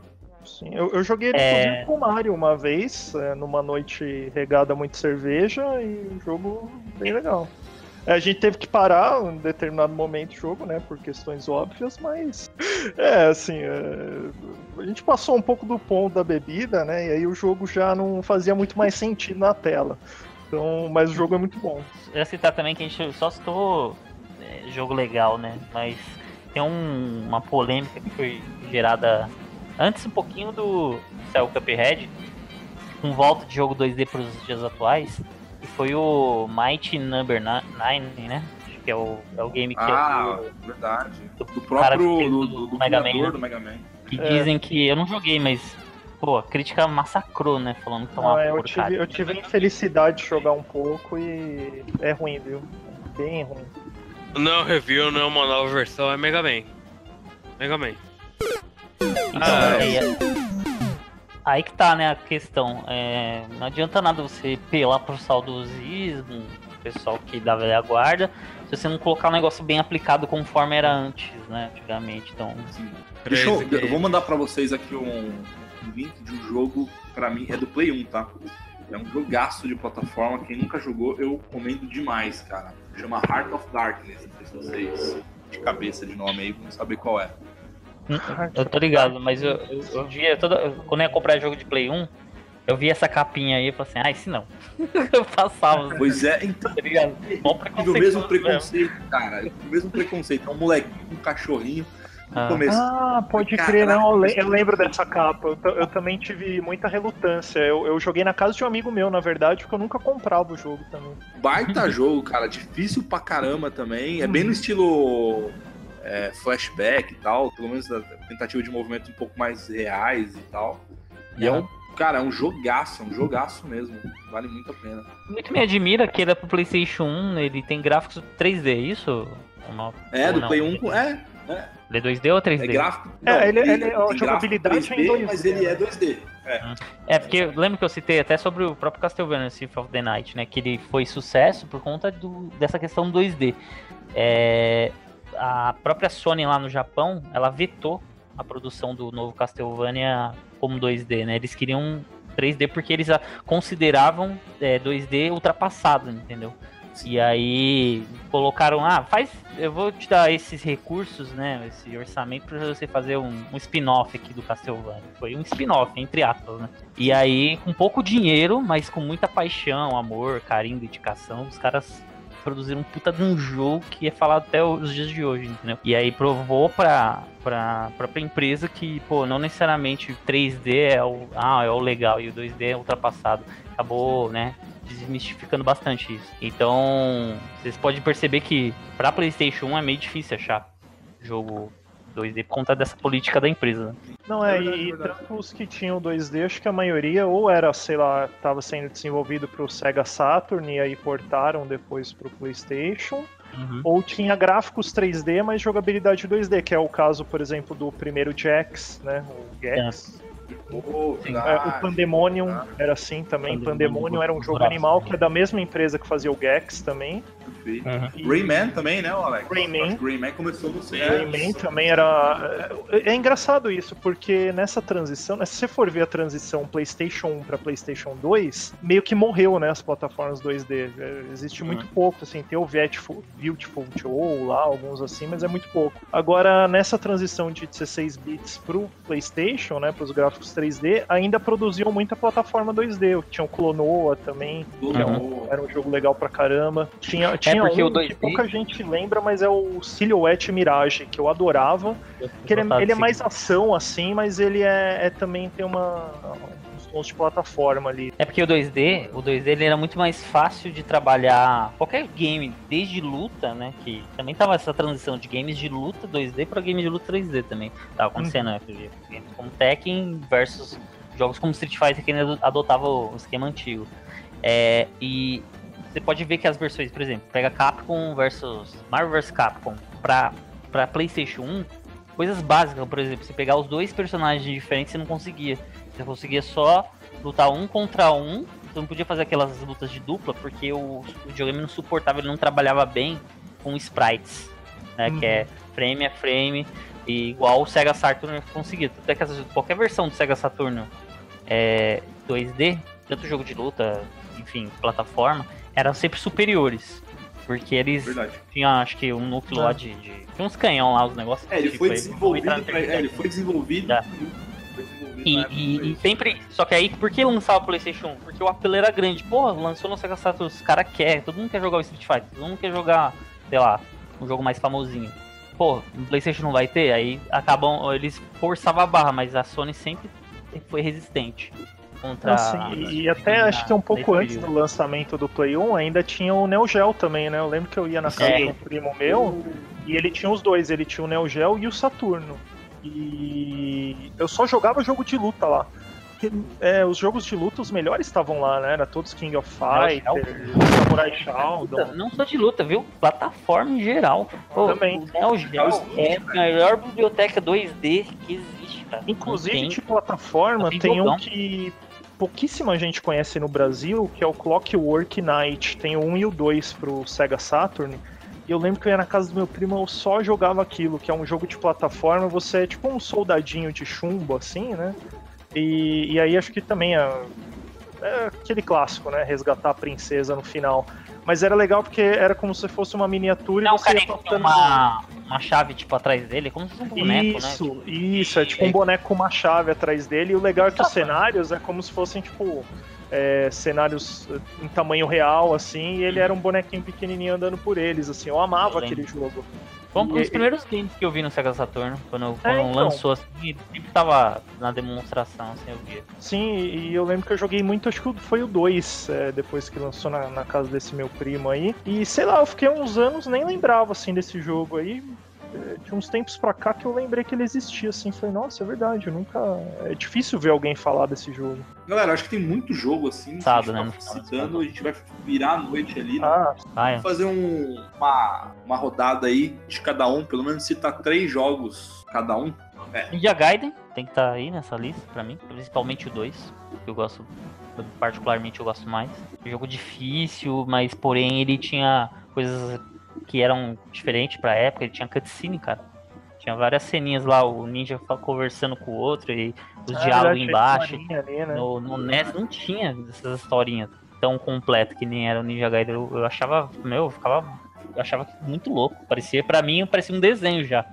Sim, eu, eu joguei ele É. inclusive com o Mario uma vez, é, numa noite regada a muito cerveja, e um jogo bem legal. A gente teve que parar em determinado momento o jogo, né, por questões óbvias, mas é assim, é, a gente passou um pouco do ponto da bebida, né, e aí o jogo já não fazia muito mais sentido na tela. Então, mas o jogo é muito bom. Eu ia citar também que a gente só citou é, jogo legal, né? Mas tem um- uma polêmica que foi gerada antes um pouquinho do Cell Cuphead, com volta de jogo 2D para os dias atuais, que foi o Mighty Number 9, né? Acho que é o, é o game que, Ah, verdade. Do cara que próprio fez do, do, do Mega Man, né? do Mega Man. que É. dizem que eu não joguei, mas pô, a crítica massacrou, né? Falando que é uma Ah, eu, tive, eu tive a infelicidade de jogar um pouco e é ruim, viu? Bem ruim. Não review, não é uma nova versão, é Mega Man. Mega Man. Então, Ah, é, é- Aí que tá, né, a questão. É, não adianta nada você pelar pro saudosismo, o pessoal que dá velha guarda, se você não colocar um negócio bem aplicado conforme era antes, né, antigamente. Então, Deixa eu, eu vou mandar pra vocês aqui um, um link de um jogo, pra mim, é do Play 1, tá? É um jogaço de plataforma. Quem nunca jogou, eu comendo demais, cara. Chama Heart of Darkness. Não sei se vocês de cabeça de nome aí vão saber qual é. Eu tô ligado, mas eu, eu, eu via toda. Quando eu ia comprar jogo de Play 1, eu via essa capinha aí e falei assim, ah, esse não. eu passava, Pois é, então. tá ligado? Tive o preconceito mesmo preconceito, cara. O mesmo preconceito. É um molequinho, um cachorrinho. No Ah. começo. Ah, pode crer, não. Eu le- Eu lembro dessa capa. Eu, eu também tive muita relutância. Eu, eu joguei na casa de um amigo meu, na verdade, porque eu nunca comprava o jogo também. Baita jogo, cara. Difícil pra caramba também. É bem no estilo é, flashback e tal. Pelo menos da tentativa de movimento um pouco mais reais e tal. E é um, cara, é um jogaço, é um jogaço mesmo. Vale muito a pena. Muito me admira que ele é pro PlayStation 1, ele tem gráficos 3D, é isso? Não? É, do não? Play 1. com- É, Ele é 2D ou 3D? é gráfico. É, ele- tem- ele- a tem gráfico jogabilidade é em 3D, 2D, Mas ele né? é 2D. É, porque eu lembro que eu citei até sobre o próprio Castlevania Symphony of the Night, né? Que ele foi sucesso por conta do, dessa questão 2D. É, a própria Sony lá no Japão, ela vetou a produção do novo Castlevania como 2D, né? Eles queriam 3D porque eles consideravam é, 2D ultrapassado, entendeu? E aí colocaram, ah, faz, eu vou te dar esses recursos, né, esse orçamento para você fazer um, um spin-off aqui do Castlevania. Foi um spin-off, entre aspas, né? E aí, com pouco dinheiro, mas com muita paixão, amor, carinho, dedicação, os caras produziram um puta de um jogo que é falado até os dias de hoje, entendeu? E aí provou pra, pra própria empresa que, pô, não necessariamente o 3D é o, ah, é o legal e o 2D é ultrapassado. Acabou, né, desmistificando bastante isso. Então, vocês podem perceber que pra PlayStation 1 é meio difícil achar jogo 2D por conta dessa política da empresa. né? Não, é, É verdade, e é verdade. tanto os que tinham 2D, acho que a maioria ou era, sei lá, tava sendo desenvolvido pro Sega Saturn e aí portaram depois pro PlayStation, ou tinha gráficos 3D, mas jogabilidade 2D, que é o caso, por exemplo, do primeiro Jax, né? O Gex. É, o Pandemonium Ah. era assim também. Pandemonium, Pandemonium era um jogo braço. animal que é da mesma empresa que fazia o Gex também. Perfeito. E Rayman também, né, Alex? Rayman. Rayman começou no CS. Rayman também era. É é engraçado isso, porque nessa transição, né, se você for ver a transição PlayStation 1 para PlayStation 2, meio que morreu, né, as plataformas 2D. É, Existe muito pouco, assim, tem o Beautiful, Beautiful Joe lá, alguns assim, mas é muito pouco. Agora, nessa transição de 16 bits pro PlayStation, né, pros gráficos 3D, ainda produziam muita plataforma 2D. Tinha o Clonoa também, que é um- era um jogo legal pra caramba. Tinha, tinha porque um o 2D que pouca gente lembra, mas é o Silhouette Mirage, que eu adorava. Que ele, é- ele é mais ação, assim, mas ele é, é também tem uma uns tons de plataforma ali. É porque o 2D, o 2D ele era muito mais fácil de trabalhar qualquer game, desde luta, né? Que também tava essa transição de games de luta 2D para games de luta 3D também. Tava acontecendo, né? Games como Tekken versus jogos como Street Fighter que ainda adotava o esquema antigo. É, e você pode ver que as versões, por exemplo, pega Capcom versus Marvel vs Capcom pra, pra PlayStation 1, coisas básicas, por exemplo, você pegar os dois personagens diferentes você não conseguia. Você conseguia só lutar um contra um. Você não podia fazer aquelas lutas de dupla porque o, o videogame não suportava, ele não trabalhava bem com sprites, né? Que é frame a frame, e igual o Sega Saturn conseguia. Até que qualquer versão do Sega Saturn é, 2D, tanto jogo de luta, enfim, plataforma, eram sempre superiores. Porque eles Verdade. tinham, acho que, um núcleo lá de, de. Tinha uns canhão lá, os negócios. É, ele tipo, foi desenvolvido. pra- é, ele foi desenvolvido. Foi desenvolvido E, e- e sempre. Só que aí, por que lançava o PlayStation 1? Porque o apelo era grande. Pô, lançou no Sega Saturn, os caras querem. Todo mundo quer jogar o Street Fighter. Todo mundo quer jogar, sei lá, um jogo mais famosinho. Pô, no PlayStation não vai ter? Aí acabam. Eles forçavam a barra, mas a Sony sempre foi resistente. Contra. Assim, e, e até acho que um pouco antes do período. lançamento do Play 1 ainda tinha o Neo Geo também, né? Eu lembro que eu ia na casa É. de um primo meu e ele tinha os dois, ele tinha o Neo Geo e o Saturno. E eu só jogava jogo de luta lá. é, os jogos de luta, os melhores estavam lá, né? Era todos King of Fighters, Samurai Shodown. Não só de luta, viu? Plataforma em geral. Pô, Também. O Neo Geo é a melhor biblioteca 2D que existe, cara. Inclusive, de plataforma, Tem tem um que pouquíssima gente conhece no Brasil, que é o Clockwork Knight. Tem o 1 e o 2 pro Sega Saturn. E eu lembro que eu ia na casa do meu primo, eu só jogava aquilo, que é um jogo de plataforma, você é tipo um soldadinho de chumbo, assim, né? E, e aí acho que também é, é aquele clássico, né? Resgatar a princesa no final. Mas era legal porque era como se fosse uma miniatura Não, e você cara, ia passando- uma, uma chave, tipo, atrás dele, como se fosse um boneco, isso, né? isso, é tipo um boneco com uma chave atrás dele. E o legal é que os cenários é como se fossem, tipo, é, cenários eh, em tamanho real, assim, e ele era um bonequinho pequenininho andando por eles, assim. Eu amava Eu aquele jogo. Foi um dos E- primeiros games que eu vi no Sega Saturn, quando, quando então. lançou assim, sempre tava na demonstração, assim, eu via. Sim, e eu lembro que eu joguei muito, acho que foi o 2, é, depois que lançou na, na casa desse meu primo aí. E sei lá, eu fiquei uns anos, nem lembrava, assim, desse jogo aí. É, De uns tempos pra cá que eu lembrei que ele existia, assim. Falei, nossa, é verdade, eu nunca. É difícil ver alguém falar desse jogo. Galera, acho que tem muito jogo assim. A né, tá citando, a gente vai virar a noite ali, né? Ah, Ah, é. Vamos fazer um- uma, uma rodada aí de cada um, pelo menos citar três jogos cada um. Ninja Gaiden tem que estar aí nessa lista pra mim, principalmente o 2, que eu gosto, particularmente eu gosto mais. Jogo difícil, mas porém ele tinha coisas que eram diferentes pra época, ele tinha cutscene, cara. Tinha várias ceninhas lá, o ninja conversando com o outro e os é diálogos embaixo. ali, né? No, no NES não tinha essas historinhas tão completas que nem era o Ninja Gaiden. Eu, eu achava, meu, eu ficava. Eu achava muito louco. Parecia, pra mim, parecia um desenho já.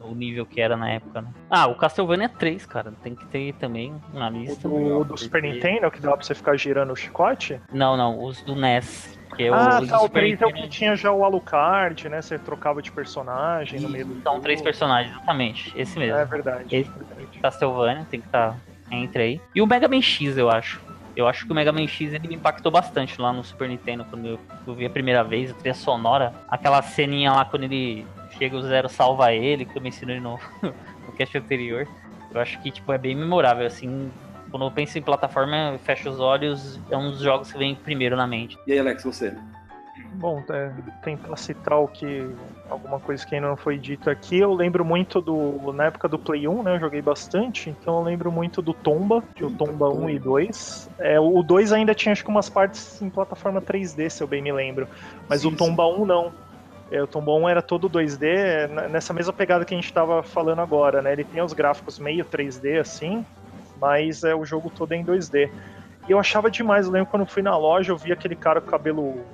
O nível que era na época, né? Ah, o Castlevania 3, cara. Tem que ter também na O lista. do, do Super Nintendo, que dava pra você ficar girando o chicote? Não, não, os do NES. É ah, o, tá, o Super 3 é o que tinha já o Alucard, né? Você trocava de personagem no meio do São jogo. três personagens, exatamente. Esse mesmo. É verdade. Esse- verdade. Castlevania, tem que estar entre aí. E o Mega Man X, eu acho. Eu acho que o Mega Man X ele me impactou bastante lá no Super Nintendo, quando eu, eu vi a primeira vez, a trilha sonora. Aquela ceninha lá quando ele chega o Zero salva ele, que eu me ensinei no, no cast anterior. Eu acho que tipo, é bem memorável, assim. Quando eu penso em plataforma, eu fecho os olhos, é um dos jogos que vem primeiro na mente. E aí, Alex, você? Bom, é, tentar citar o que. alguma coisa que ainda não foi dita aqui. Eu lembro muito do. Na época do Play 1, né? Eu joguei bastante. Então eu lembro muito do Tomba, de o Tomba 1 e 2. É, o 2 ainda tinha acho que umas partes em plataforma 3D, se eu bem me lembro. Mas Sim, o Tomba 1 não. É, o Tomba 1 era todo 2D, é, nessa mesma pegada que a gente tava falando agora, né? Ele tem os gráficos meio 3D assim, mas é o jogo todo é em 2D. E eu achava demais, eu lembro quando fui na loja, eu vi aquele cara com cabelo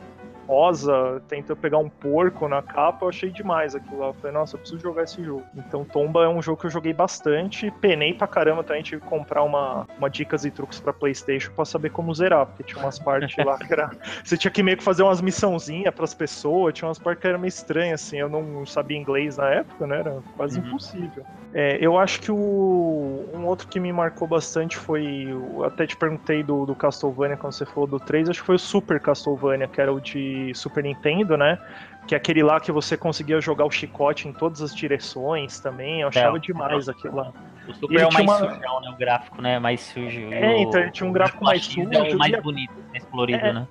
rosa, tentando pegar um porco na capa, eu achei demais aquilo lá. Eu falei, nossa, eu preciso jogar esse jogo. Então Tomba é um jogo que eu joguei bastante, penei pra caramba também, tive que comprar uma, uma dicas e truques pra Playstation pra saber como zerar, porque tinha umas partes lá que era... Você tinha que meio que fazer umas missãozinhas pras pessoas, tinha umas partes que era meio estranhas, assim, eu não sabia inglês na época, né, era quase Uhum. impossível. É, eu acho que o, um outro que me marcou bastante foi. o- Até te perguntei do, do Castlevania quando você falou do 3, acho que foi o Super Castlevania, que era o de Super Nintendo, né? Que é aquele lá que você conseguia jogar o chicote em todas as direções também. Eu achava É. demais aquilo lá. O Super é o mais uma- sujão, né? O gráfico, né? Mais sujo. É, então, ele tinha um gráfico mais sujo, É o mais bonito, mais colorido, É, né?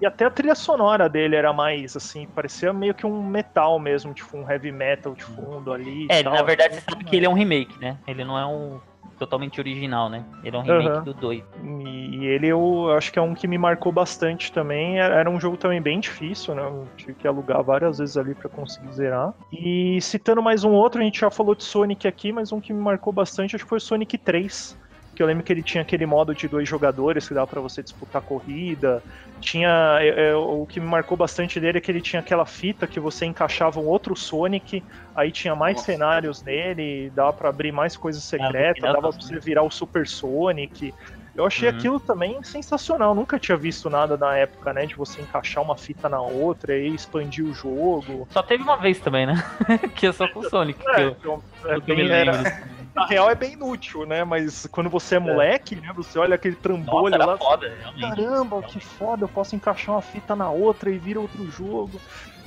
E até a trilha sonora dele era mais assim, parecia meio que um metal mesmo, tipo um heavy metal de fundo ali. É, na verdade você sabe que ele é um remake, né? Ele não é um totalmente original, né? Ele é um remake Aham. do 2. E ele eu acho que é um que me marcou bastante também. Era um jogo também bem difícil, né? Eu tive que alugar várias vezes ali pra conseguir zerar. E citando mais um outro, a gente já falou de Sonic aqui, mas um que me marcou bastante acho que foi o Sonic 3. Que eu lembro que ele tinha aquele modo de dois jogadores que dava pra você disputar corrida. Tinha. é, é, o que me marcou bastante dele é que ele tinha aquela fita que você encaixava um outro Sonic, aí tinha mais Nossa. cenários nele, dava pra abrir mais coisas secretas, final dava pra você virar o Super Sonic. Eu achei Uhum. aquilo também sensacional. Nunca tinha visto nada na época, né? De você encaixar uma fita na outra e expandir o jogo. Só teve uma vez também, né? que é só com o Sonic. que eu, então, é eu me bem- era- lembro. Na real é bem inútil, né? Mas quando você é moleque, né? Você olha aquele Nossa, trambolho era lá. foda, realmente. Caramba, que foda, eu posso encaixar uma fita na outra e vira outro jogo.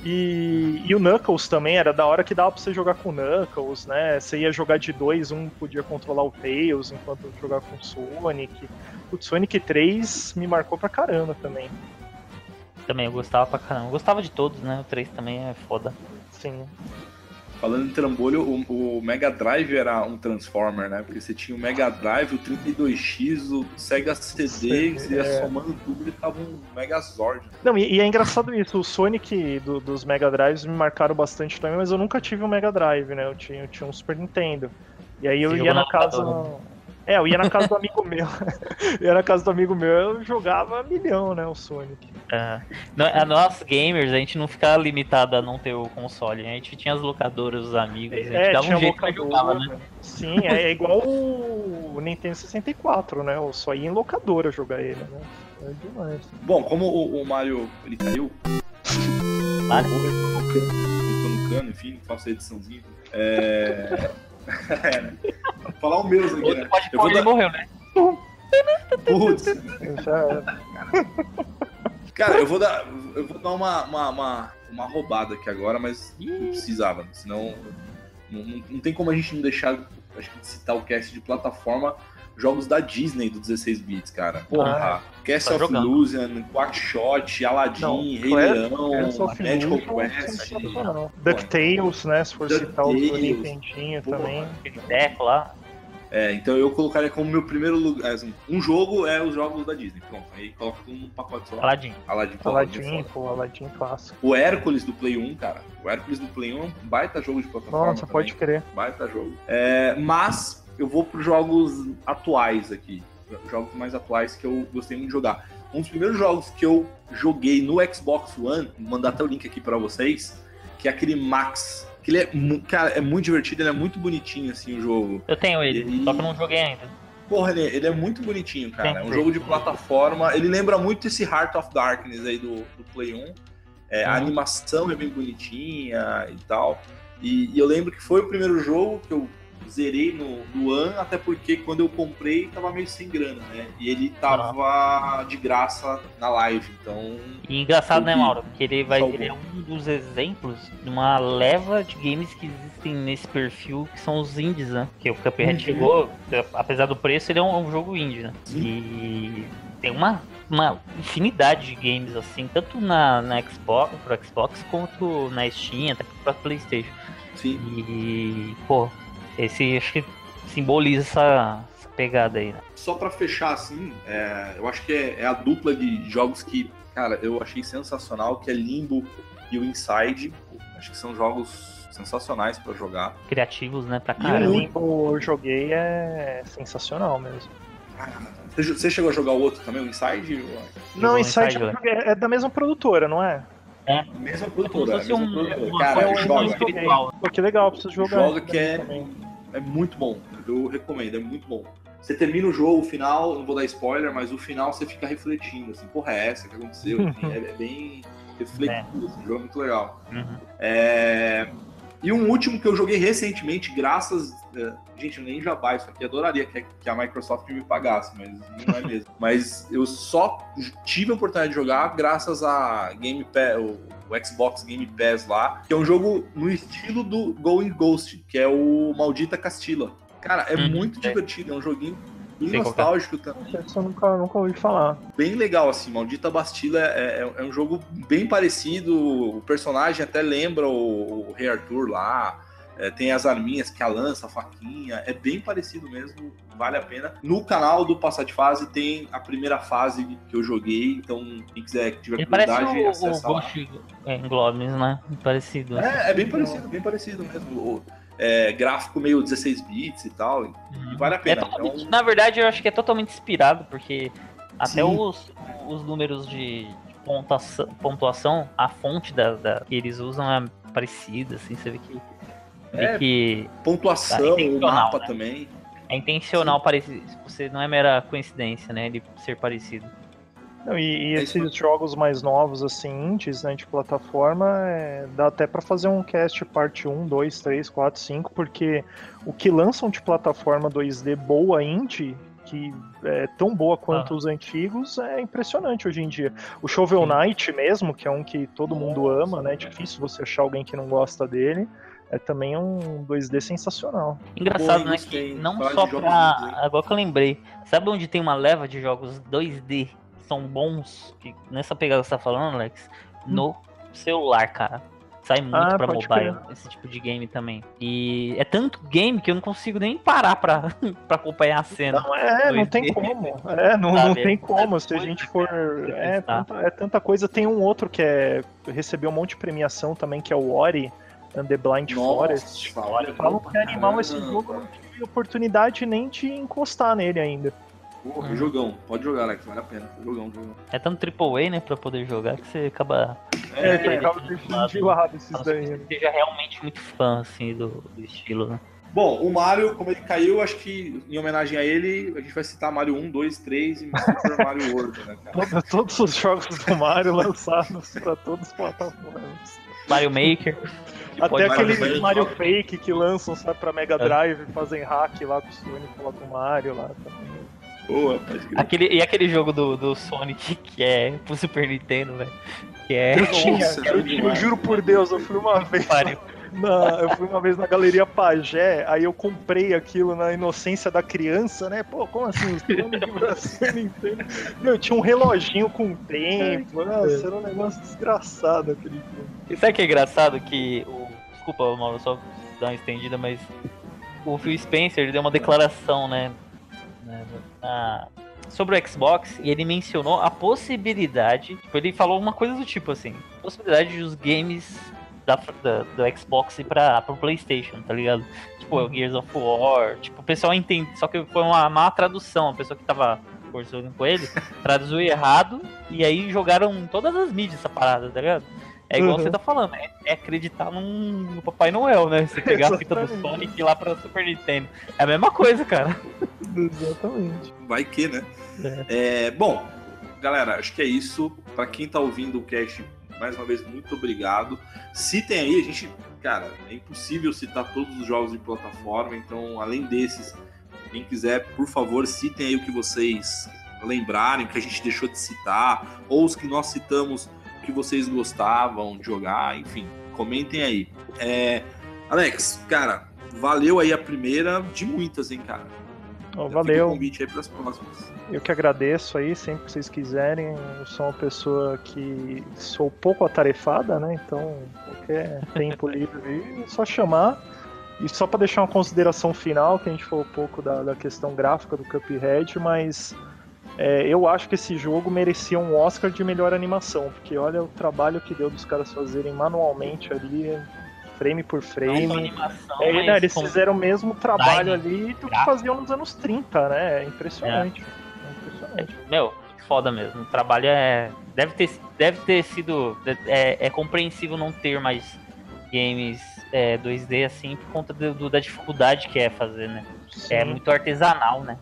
E, e o Knuckles também, era da hora que dava pra você jogar com o Knuckles, né? Você ia jogar de dois, um podia controlar o Tails enquanto jogava com o Sonic. O Sonic 3 me marcou pra caramba também. Também eu gostava pra caramba. Eu gostava de todos, né? O 3 também é foda. Sim. Falando em trambolho, o, o, Mega Drive era um Transformer, né? Porque você tinha o Mega Drive, o 32X, o Sega CD, que você ia é. somando tudo e ficava um Megazord. Não, e, e é engraçado isso, o Sonic do- dos Mega Drives me marcaram bastante também, mas eu nunca tive um Mega Drive, né? Eu tinha, eu tinha um Super Nintendo. E aí eu Você ia na casa. É, eu ia na casa do amigo meu. eu ia na casa do amigo meu, eu jogava milhão, né? O Sonic. É. A nós gamers, a gente não ficava limitado a não ter o console. A gente tinha as locadoras, os amigos, a gente É, dava um jeito locadora. jogava, né? Sim, é, é igual o Nintendo 64, né? Eu só ia em locadora jogar ele, né? É demais. Bom, como o, o Mario ele caiu, Mario? ficou no cano, enfim, faço a ediçãozinha. É. é, né? Vou falar o meus aqui, né? pode Eu vou ele dar... morreu, né? Putz. Cara, eu vou dar, eu vou dar uma, uma, uma, uma roubada aqui agora, mas não precisava, senão não, não, não tem como a gente não deixar acho que, de citar o cast de plataforma jogos da Disney do 16 bits, cara. Porra, Castle tá of jogando. Illusion, Quackshot, Aladdin, Não, Rei Leão, Magical é Quest. DuckTales, né? Se for citar o. Nintendinho Porra. também. Aquele teco lá. É, então eu colocaria como meu primeiro lugar. assim, um jogo é os jogos da Disney. Pronto, aí coloca tudo num pacote só. Aladdin. Aladdin, pô, Aladdin, foda. pô, Aladdin clássico. O Hércules do Play 1, cara. O Hércules do Play 1 é um baita jogo de plataforma. Nossa, também. pode crer. Baita jogo. É, mas eu vou para jogos atuais aqui. Jogos mais atuais que eu gostei muito de jogar. Um dos primeiros jogos que eu joguei no Xbox One, vou mandar até o link aqui para vocês, que é aquele Max. Que ele é, cara, é muito divertido, ele é muito bonitinho assim o jogo. Eu tenho ele, Ele- só que eu não joguei ainda. Porra, ele, ele é muito bonitinho, cara. É um jogo de plataforma. Ele lembra muito esse Heart of Darkness aí do, do Play 1. É, A Uhum. animação é bem bonitinha e tal. E, e eu lembro que foi o primeiro jogo que eu zerei no, no One, até porque quando eu comprei tava meio sem grana, né? E ele tava de graça na live, então. E engraçado, né. Mauro? Que ele, vai, Salvou. ele é um dos exemplos de uma leva de games que existem nesse perfil, que são os indies, né? Que o Cuphead Uhum. chegou, apesar do preço, ele é um, um jogo indie, né? Sim. E tem uma, uma infinidade de games, assim, tanto na, na Xbox, pro Xbox, quanto na Steam, até pra Playstation. Sim. E, pô, esse acho que simboliza essa, essa pegada aí, né? Só pra fechar, assim, é, eu acho que é, é a dupla de jogos que, cara, eu achei sensacional, que é Limbo e o Inside. Acho que são jogos sensacionais pra jogar. Criativos, né, pra E o caramba. Limbo eu joguei é sensacional mesmo. Você você chegou a jogar o outro também, o Inside? Não, Inside Inside, joguei- é da mesma produtora, não é? Mesma fosse mesma um, produtora. uma Cara, coisa joga. espiritual. Pô, que legal, preciso jogar. Joga que é- também. É muito bom. Eu recomendo, é muito bom. Você termina o jogo, o final, não vou dar spoiler, mas o final você fica refletindo, assim, porra, é essa que aconteceu? É, é bem reflexivo, assim, o jogo é muito legal. Uhum. É, E um último que eu joguei recentemente, graças. É, Gente, eu nem jabá isso aqui, adoraria que, que a Microsoft me pagasse, mas não é mesmo. mas eu só tive a oportunidade de jogar graças a Game Pass, o, o Xbox Game Pass lá, que é um jogo no estilo do Going Ghost, que é o Maldita Castilla. Cara, é Uhum, muito é. divertido, é um joguinho bem nostálgico também Esse eu nunca, nunca ouvi falar. bem legal, assim. Maldita Bastila é, é- é um jogo bem parecido. O personagem até lembra o, o Rei Arthur lá. É, tem as arminhas que a lança, a faquinha. É bem parecido mesmo, vale a pena. No canal do Passar de Fase tem a primeira fase que eu joguei. Então, quem quiser, que tiver Ele curiosidade, o, o acessa lá. Ghost em Globins, né? Parecido. É, é bem parecido, bem parecido mesmo. O- é, gráfico meio 16 bits e tal. E vale a É pena. totalmente- Então, Na verdade, eu acho que é totalmente inspirado, porque até Sim. os, os números de pontuação, pontuação, a fonte da, da- que eles usam é parecida, assim, você vê que, É. que pontuação, Tá, o intencional, mapa né? também. é intencional parecido. Você não é mera coincidência, né? Ele ser parecido. Não, e, e É esses jogos mais novos, assim, indies, né, de plataforma, é, dá até pra fazer um cast parte 1, 2, 3, 4, 5, porque o que lançam de plataforma 2D boa indie, que é tão boa quanto Ah. os antigos, é impressionante hoje em dia. O Shovel Knight mesmo, que é um que todo mundo ama, né? É difícil você achar alguém que não gosta dele. É também um 2D sensacional. Engraçado, Pô, né? Que não só pra. 2D. Agora que eu lembrei. Sabe onde tem uma leva de jogos 2D que são bons? Que nessa pegada que você tá falando, Alex? No celular, cara. Sai muito Ah, pra mobile esse tipo de game também. E é tanto game que eu não consigo nem parar pra, pra acompanhar a cena. Não, é, não 2D. tem como. É, não, não tem é como. Se a gente for. É testar. tanta, é tanta coisa. Tem um outro que é. Recebeu um monte de premiação também, que é o Ori and the Blind Forest. olha, Falam que é animal esse jogo, não tive oportunidade nem de encostar nele ainda. Porra, jogão. Pode jogar, Alex, vale a pena. Jogão, jogão. É tanto AAA, né, pra poder jogar, que você acaba. É, É, tem acaba é, deixando de lado esses daí. né? você seja realmente muito fã, assim, do, do estilo, né? Bom, o Mario, como ele caiu, acho que em homenagem a ele, a gente vai citar Mario 1, 2, 3 e Super Mario World, né, cara? Todo- Todos os jogos do Mario lançados pra todas as plataformas. Mario Maker. Até aqueles Mario. Fake que lançam, sabe, pra Mega É. Drive, fazem hack lá com o Sonic, lá com o Mario lá também. Boa. Aquele, e aquele jogo do, do Sonic que é pro Super Nintendo, velho. Que é. Eu tinha, eu, eu demais. juro por Deus, eu fui uma vez. Na, eu fui uma vez na Galeria Pajé, aí eu comprei aquilo na inocência da criança, né? Pô, como assim? Os Super Nintendo. Meu, tinha um reloginho com tempo. Nossa, era um negócio desgraçado aquele jogo. E sabe o que é engraçado? Que. O... Desculpa, Mauro, só dar uma estendida, mas. O Phil Spencer ele deu uma declaração, né? né, na- Sobre o Xbox e ele mencionou a possibilidade. Tipo, ele falou uma coisa do tipo assim: possibilidade de os games da, da- do Xbox pra, pro PlayStation, tá ligado? Tipo, o Gears of War. Tipo, o pessoal entende. Só que foi uma má tradução. A pessoa que tava conversando com ele traduziu errado e aí jogaram todas as mídias essa parada, tá ligado? É igual Uhum. você tá falando, é, é acreditar num, no Papai Noel, né? Você pegar a fita do. Sonic e ir lá pra Super Nintendo. É a mesma coisa, cara. Exatamente. Vai que, né? É, bom, galera, acho que é isso. Pra quem tá ouvindo o cast, mais uma vez, muito obrigado. Citem aí, a gente, cara, é impossível citar todos os jogos de plataforma, então, além desses, quem quiser, por favor, citem aí o que vocês lembrarem, que a gente deixou de citar, ou os que nós citamos, que vocês gostavam de jogar, enfim, comentem aí. É, Alex, cara, valeu aí a primeira de muitas, hein, cara. Ó, Já fica o valeu. convite aí próximas. Eu que agradeço aí, sempre que vocês quiserem. Eu sou uma pessoa que sou pouco atarefada, né? Então, qualquer tempo livre é só chamar. E só para deixar uma consideração final, que a gente falou um pouco da, da questão gráfica do Cuphead, mas é, eu acho que esse jogo merecia um Oscar de melhor animação, porque olha o trabalho que deu dos caras fazerem manualmente ali, frame por Não frame. animação, É, não, eles fizeram o mesmo trabalho ali do que faziam nos anos 30, né? É impressionante. É impressionante. Meu, foda mesmo. O trabalho é. Deve ter, deve ter sido. É, é compreensível não ter mais games é, 2D assim por conta do- do- da dificuldade que é fazer, né? É Sim. muito artesanal, né?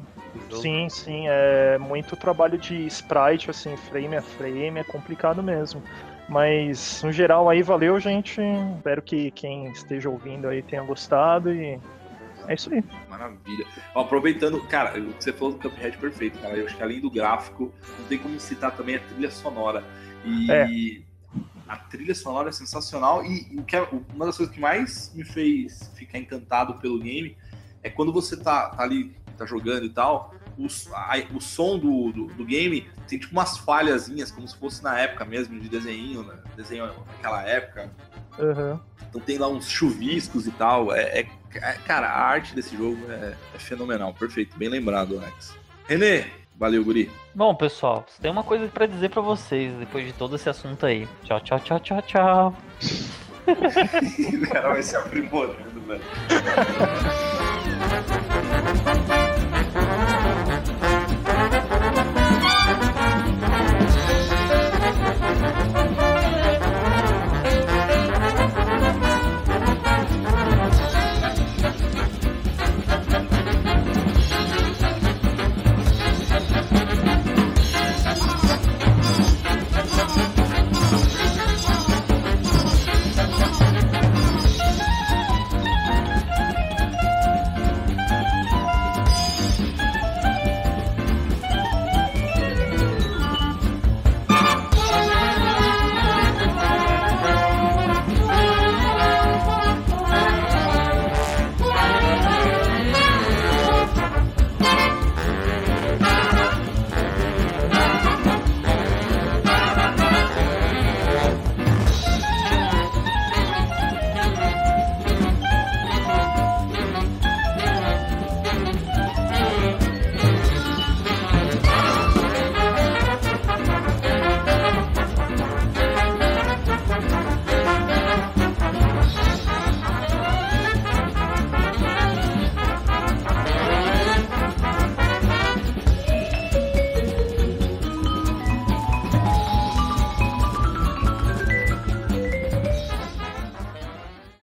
Sim, sim, é muito trabalho de sprite, assim, frame a frame, é complicado mesmo. Mas, no geral, aí valeu, gente. Espero que quem esteja ouvindo aí tenha gostado e é isso aí. Maravilha. Ó, aproveitando, cara, o que você falou do Cuphead perfeito, cara. Eu acho que além do gráfico, não tem como citar também a trilha sonora. E É. a trilha sonora é sensacional. E é- uma das coisas que mais me fez ficar encantado pelo game é quando você tá, tá ali, tá jogando e tal. Os- a- o som do, do, do game tem tipo umas falhazinhas, como se fosse na época mesmo, de desenho, né? desenho naquela época. Aham. Então tem lá uns chuviscos e tal. É, é- é- cara, a arte desse jogo é, é fenomenal. Perfeito. Bem lembrado, Alex. Renê, valeu, Guri. Bom, pessoal, tem uma coisa pra dizer pra vocês depois de todo esse assunto aí. Tchau, tchau, tchau, tchau, tchau. o cara vai se aprimorando, velho.